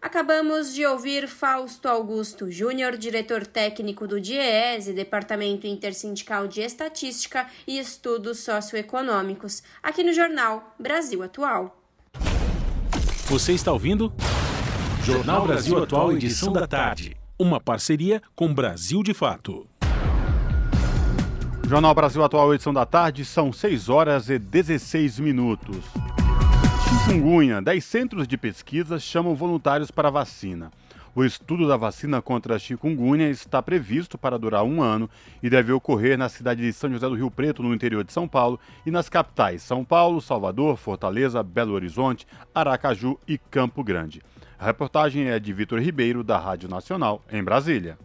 Acabamos de ouvir Fausto Augusto Júnior, diretor técnico do DIEESE, Departamento Intersindical de Estatística e Estudos Socioeconômicos, aqui no jornal Brasil Atual. Você está ouvindo? Jornal Brasil Atual, edição da tarde. Uma parceria com Brasil de Fato. Jornal Brasil Atual, edição da tarde, são 6 horas e 16 minutos. Chikungunya, 10 centros de pesquisa chamam voluntários para vacina. O estudo da vacina contra a chikungunya está previsto para durar um ano e deve ocorrer na cidade de São José do Rio Preto, no interior de São Paulo, e nas capitais São Paulo, Salvador, Fortaleza, Belo Horizonte, Aracaju e Campo Grande. A reportagem é de Vitor Ribeiro, da Rádio Nacional, em Brasília.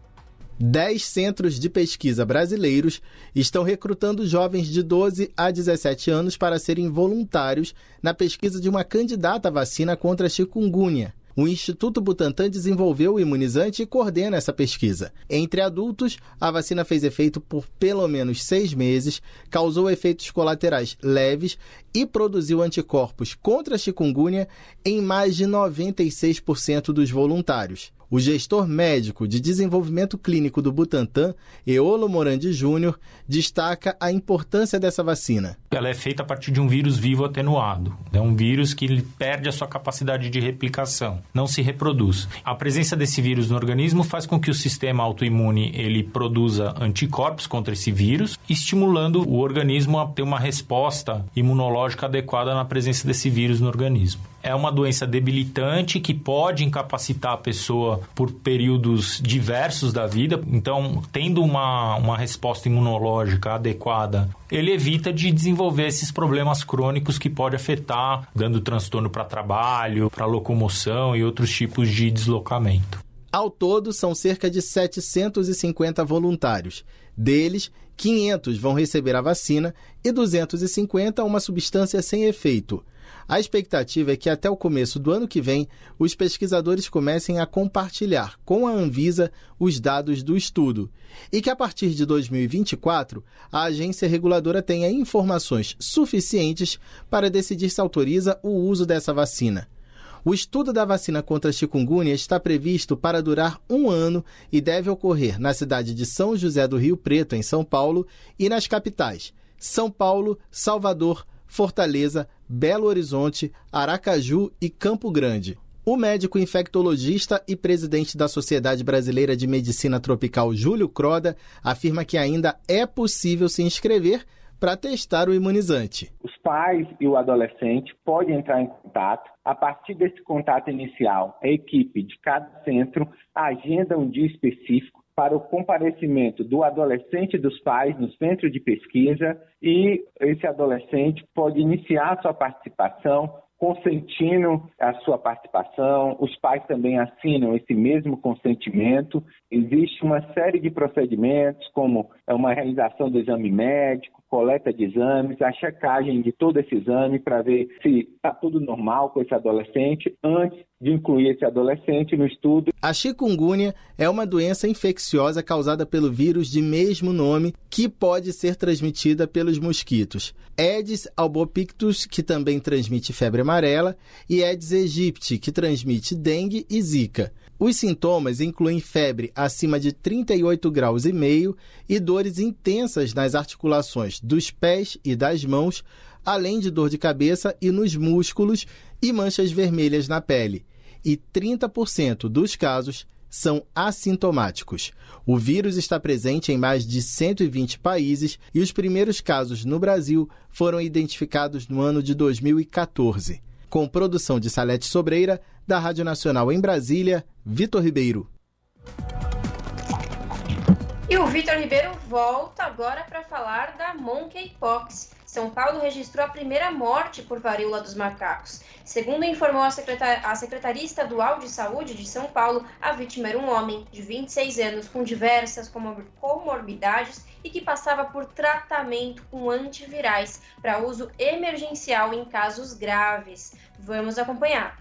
Dez centros de pesquisa brasileiros estão recrutando jovens de 12 a 17 anos para serem voluntários na pesquisa de uma candidata à vacina contra a chikungunya. O Instituto Butantan desenvolveu o imunizante e coordena essa pesquisa. Entre adultos, a vacina fez efeito por pelo menos seis meses, causou efeitos colaterais leves e produziu anticorpos contra a chikungunya em mais de 96% dos voluntários. O gestor médico de desenvolvimento clínico do Butantan, Eolo Morandi Júnior, destaca a importância dessa vacina. Ela é feita a partir de um vírus vivo atenuado. É um vírus que perde a sua capacidade de replicação, não se reproduz. A presença desse vírus no organismo faz com que o sistema autoimune ele produza anticorpos contra esse vírus, estimulando o organismo a ter uma resposta imunológica adequada na presença desse vírus no organismo. É uma doença debilitante que pode incapacitar a pessoa por períodos diversos da vida. Então, tendo uma, uma resposta imunológica adequada, ele evita de desenvolver esses problemas crônicos que pode afetar, dando transtorno para trabalho, para locomoção e outros tipos de deslocamento. Ao todo, são cerca de 750 voluntários. Deles, 500 vão receber a vacina e 250 uma substância sem efeito. A expectativa é que até o começo do ano que vem, os pesquisadores comecem a compartilhar com a Anvisa os dados do estudo e que a partir de 2024 a agência reguladora tenha informações suficientes para decidir se autoriza o uso dessa vacina. O estudo da vacina contra a chikungunya está previsto para durar um ano e deve ocorrer na cidade de São José do Rio Preto, em São Paulo, e nas capitais São Paulo, Salvador, Fortaleza, Belo Horizonte, Aracaju e Campo Grande. O médico infectologista e presidente da Sociedade Brasileira de Medicina Tropical, Júlio Croda, afirma que ainda é possível se inscrever para testar o imunizante. Os pais e o adolescente podem entrar em contato. A partir desse contato inicial, a equipe de cada centro agenda um dia específico para o comparecimento do adolescente dos pais no centro de pesquisa e esse adolescente pode iniciar sua participação consentindo a sua participação, os pais também assinam esse mesmo consentimento. Existe uma série de procedimentos, como uma realização do exame médico, coleta de exames, a checagem de todo esse exame para ver se está tudo normal com esse adolescente antes de incluir esse adolescente no estudo. A chikungunya é uma doença infecciosa causada pelo vírus de mesmo nome que pode ser transmitida pelos mosquitos. Aedes albopictus, que também transmite febre amarela, e Aedes aegypti, que transmite dengue e zika. Os sintomas incluem febre acima de 38 graus e meio e dores intensas nas articulações dos pés e das mãos, além de dor de cabeça e nos músculos e manchas vermelhas na pele. E 30% dos casos são assintomáticos. O vírus está presente em mais de 120 países e os primeiros casos no Brasil foram identificados no ano de 2014 com produção de Salete Sobreira, da Rádio Nacional em Brasília, Vitor Ribeiro. E o Vitor Ribeiro volta agora para falar da Monkeypox. São Paulo registrou a primeira morte por varíola dos macacos. Segundo informou a, secretar a Secretaria Estadual de Saúde de São Paulo, a vítima era um homem de 26 anos com diversas comorbidades e que passava por tratamento com antivirais para uso emergencial em casos graves. Vamos acompanhar.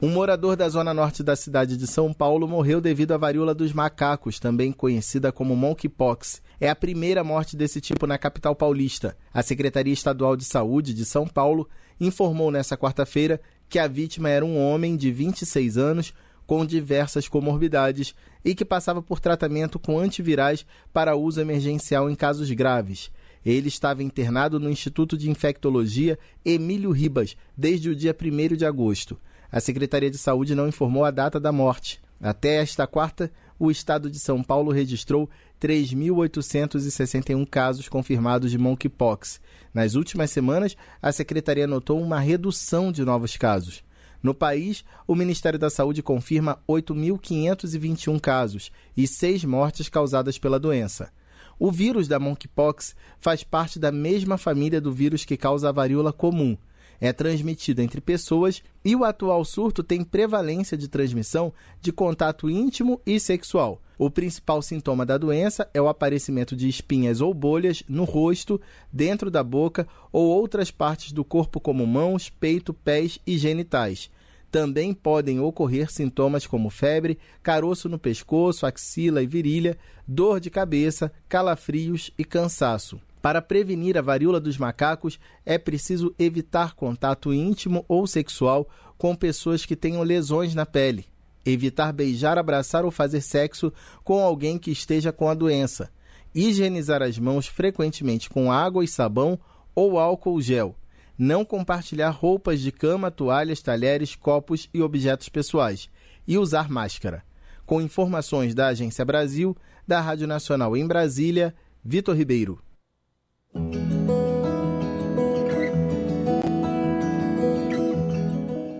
Um morador da zona norte da cidade de São Paulo morreu devido à varíola dos macacos, também conhecida como monkeypox. É a primeira morte desse tipo na capital paulista. A Secretaria Estadual de Saúde de São Paulo informou nesta quarta-feira que a vítima era um homem de 26 anos com diversas comorbidades e que passava por tratamento com antivirais para uso emergencial em casos graves. Ele estava internado no Instituto de Infectologia Emílio Ribas desde o dia 1 de agosto. A Secretaria de Saúde não informou a data da morte. Até esta quarta, o estado de São Paulo registrou 3.861 casos confirmados de monkeypox. Nas últimas semanas, a secretaria notou uma redução de novos casos. No país, o Ministério da Saúde confirma 8.521 casos e seis mortes causadas pela doença. O vírus da monkeypox faz parte da mesma família do vírus que causa a varíola comum, é transmitido entre pessoas e o atual surto tem prevalência de transmissão de contato íntimo e sexual. O principal sintoma da doença é o aparecimento de espinhas ou bolhas no rosto, dentro da boca ou outras partes do corpo, como mãos, peito, pés e genitais. Também podem ocorrer sintomas como febre, caroço no pescoço, axila e virilha, dor de cabeça, calafrios e cansaço. Para prevenir a varíola dos macacos, é preciso evitar contato íntimo ou sexual com pessoas que tenham lesões na pele. Evitar beijar, abraçar ou fazer sexo com alguém que esteja com a doença. Higienizar as mãos frequentemente com água e sabão ou álcool gel. Não compartilhar roupas de cama, toalhas, talheres, copos e objetos pessoais. E usar máscara. Com informações da Agência Brasil, da Rádio Nacional em Brasília, Vitor Ribeiro.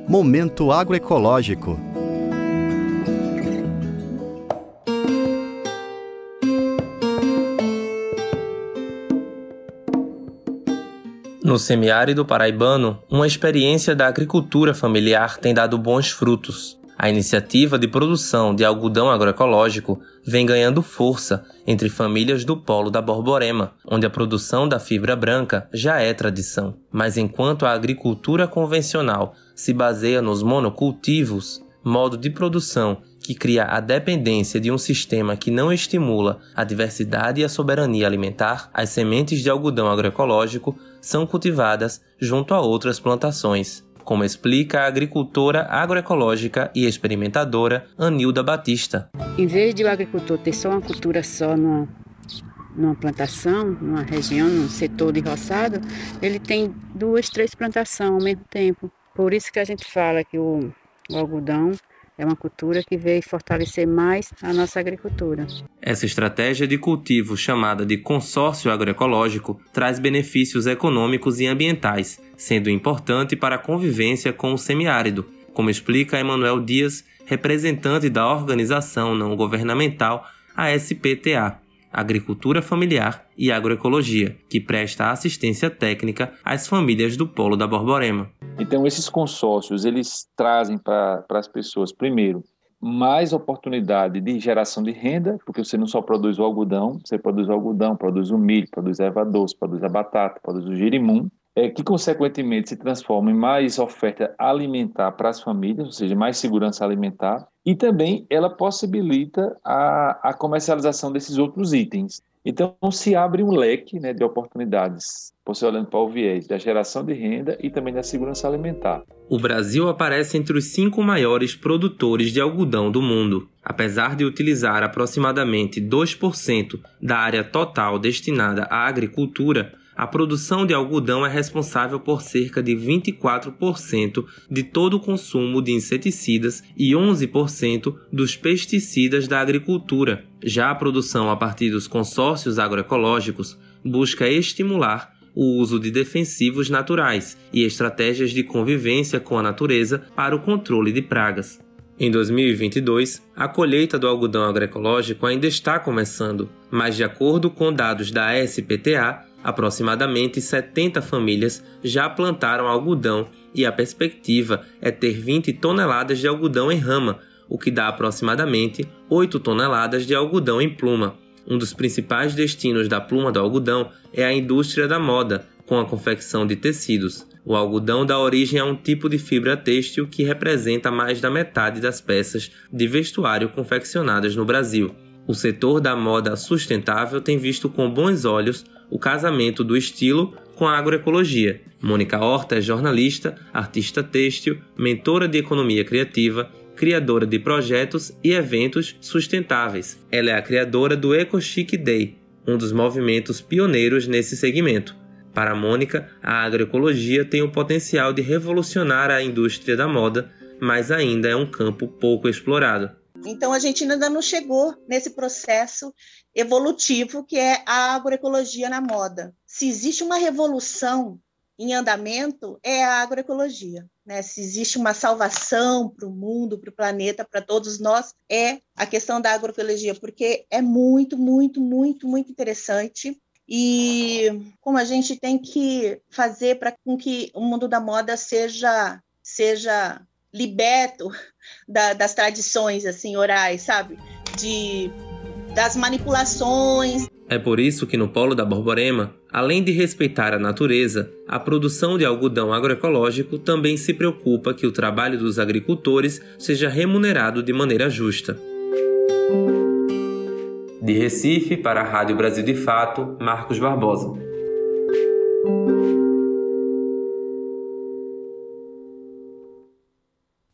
Momento agroecológico. No semiárido paraibano, uma experiência da agricultura familiar tem dado bons frutos. A iniciativa de produção de algodão agroecológico vem ganhando força entre famílias do polo da Borborema, onde a produção da fibra branca já é tradição. Mas enquanto a agricultura convencional se baseia nos monocultivos, modo de produção que cria a dependência de um sistema que não estimula a diversidade e a soberania alimentar, as sementes de algodão agroecológico são cultivadas junto a outras plantações, como explica a agricultora agroecológica e experimentadora Anilda Batista. Em vez de o agricultor ter só uma cultura só numa, numa plantação, numa região, num setor de roçado, ele tem duas, três plantações ao mesmo tempo. Por isso que a gente fala que o, o algodão é uma cultura que veio fortalecer mais a nossa agricultura. Essa estratégia de cultivo, chamada de consórcio agroecológico, traz benefícios econômicos e ambientais, sendo importante para a convivência com o semiárido, como explica Emanuel Dias, representante da organização não governamental ASPTA, Agricultura Familiar e Agroecologia, que presta assistência técnica às famílias do Polo da Borborema. Então, esses consórcios, eles trazem para as pessoas, primeiro, mais oportunidade de geração de renda, porque você não só produz o algodão, você produz o algodão, produz o milho, produz a erva doce, produz a batata, produz o girimum, é, que consequentemente se transforma em mais oferta alimentar para as famílias, ou seja, mais segurança alimentar, e também ela possibilita a, a comercialização desses outros itens. Então, se abre um leque né, de oportunidades, você olhando para o viés da geração de renda e também da segurança alimentar. O Brasil aparece entre os cinco maiores produtores de algodão do mundo. Apesar de utilizar aproximadamente 2% da área total destinada à agricultura, a produção de algodão é responsável por cerca de 24% de todo o consumo de inseticidas e 11% dos pesticidas da agricultura. Já a produção a partir dos consórcios agroecológicos busca estimular o uso de defensivos naturais e estratégias de convivência com a natureza para o controle de pragas. Em 2022, a colheita do algodão agroecológico ainda está começando, mas de acordo com dados da SPTA, Aproximadamente 70 famílias já plantaram algodão e a perspectiva é ter 20 toneladas de algodão em rama, o que dá aproximadamente 8 toneladas de algodão em pluma. Um dos principais destinos da pluma do algodão é a indústria da moda, com a confecção de tecidos. O algodão dá origem a um tipo de fibra têxtil que representa mais da metade das peças de vestuário confeccionadas no Brasil. O setor da moda sustentável tem visto com bons olhos o casamento do estilo com a agroecologia. Mônica Horta é jornalista, artista têxtil, mentora de economia criativa, criadora de projetos e eventos sustentáveis. Ela é a criadora do Eco Chic Day, um dos movimentos pioneiros nesse segmento. Para Mônica, a agroecologia tem o potencial de revolucionar a indústria da moda, mas ainda é um campo pouco explorado. Então, a gente ainda não chegou nesse processo evolutivo que é a agroecologia na moda. Se existe uma revolução em andamento, é a agroecologia. Né? Se existe uma salvação para o mundo, para o planeta, para todos nós, é a questão da agroecologia, porque é muito, muito, muito, muito interessante. E como a gente tem que fazer para que o mundo da moda seja seja liberto da, das tradições assim orais, sabe? De das manipulações. É por isso que no polo da Borborema, além de respeitar a natureza, a produção de algodão agroecológico também se preocupa que o trabalho dos agricultores seja remunerado de maneira justa. De Recife para a Rádio Brasil de Fato, Marcos Barbosa.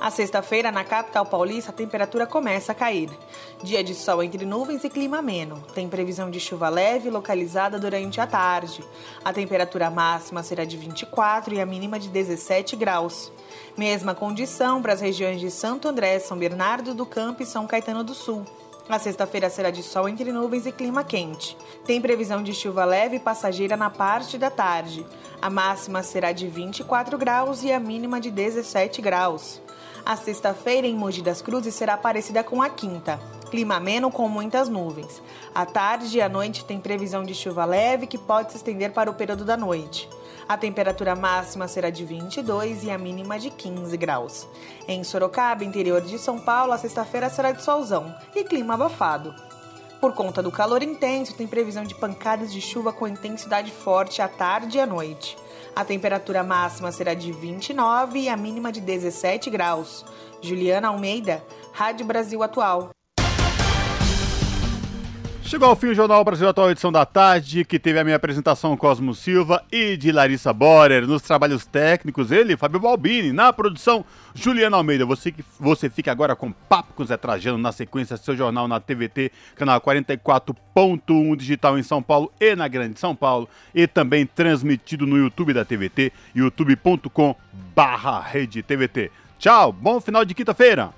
A sexta-feira, na capital paulista, a temperatura começa a cair. Dia de sol entre nuvens e clima ameno. Tem previsão de chuva leve localizada durante a tarde. A temperatura máxima será de 24 e a mínima de 17 graus. Mesma condição para as regiões de Santo André, São Bernardo do Campo e São Caetano do Sul. A sexta-feira será de sol entre nuvens e clima quente. Tem previsão de chuva leve e passageira na parte da tarde. A máxima será de 24 graus e a mínima de 17 graus. A sexta-feira em Mogi das Cruzes será parecida com a quinta. Clima ameno com muitas nuvens. À tarde e à noite tem previsão de chuva leve que pode se estender para o período da noite. A temperatura máxima será de 22 e a mínima de 15 graus. Em Sorocaba, interior de São Paulo, a sexta-feira será de solzão e clima abafado. Por conta do calor intenso, tem previsão de pancadas de chuva com intensidade forte à tarde e à noite. A temperatura máxima será de 29 e a mínima de 17 graus. Juliana Almeida, Rádio Brasil Atual. Chegou ao fim o Jornal Brasil Atual, edição da tarde, que teve a minha apresentação Cosmo Silva e de Larissa Borer. Nos trabalhos técnicos, ele, Fábio Balbini. Na produção, Juliana Almeida. Você, você fica agora com Papo com Zé Trajano, na sequência, seu jornal na TVT, canal 44.1 digital em São Paulo e na Grande São Paulo. E também transmitido no YouTube da TVT, youtube.com barra rede TVT. Tchau, bom final de quinta-feira.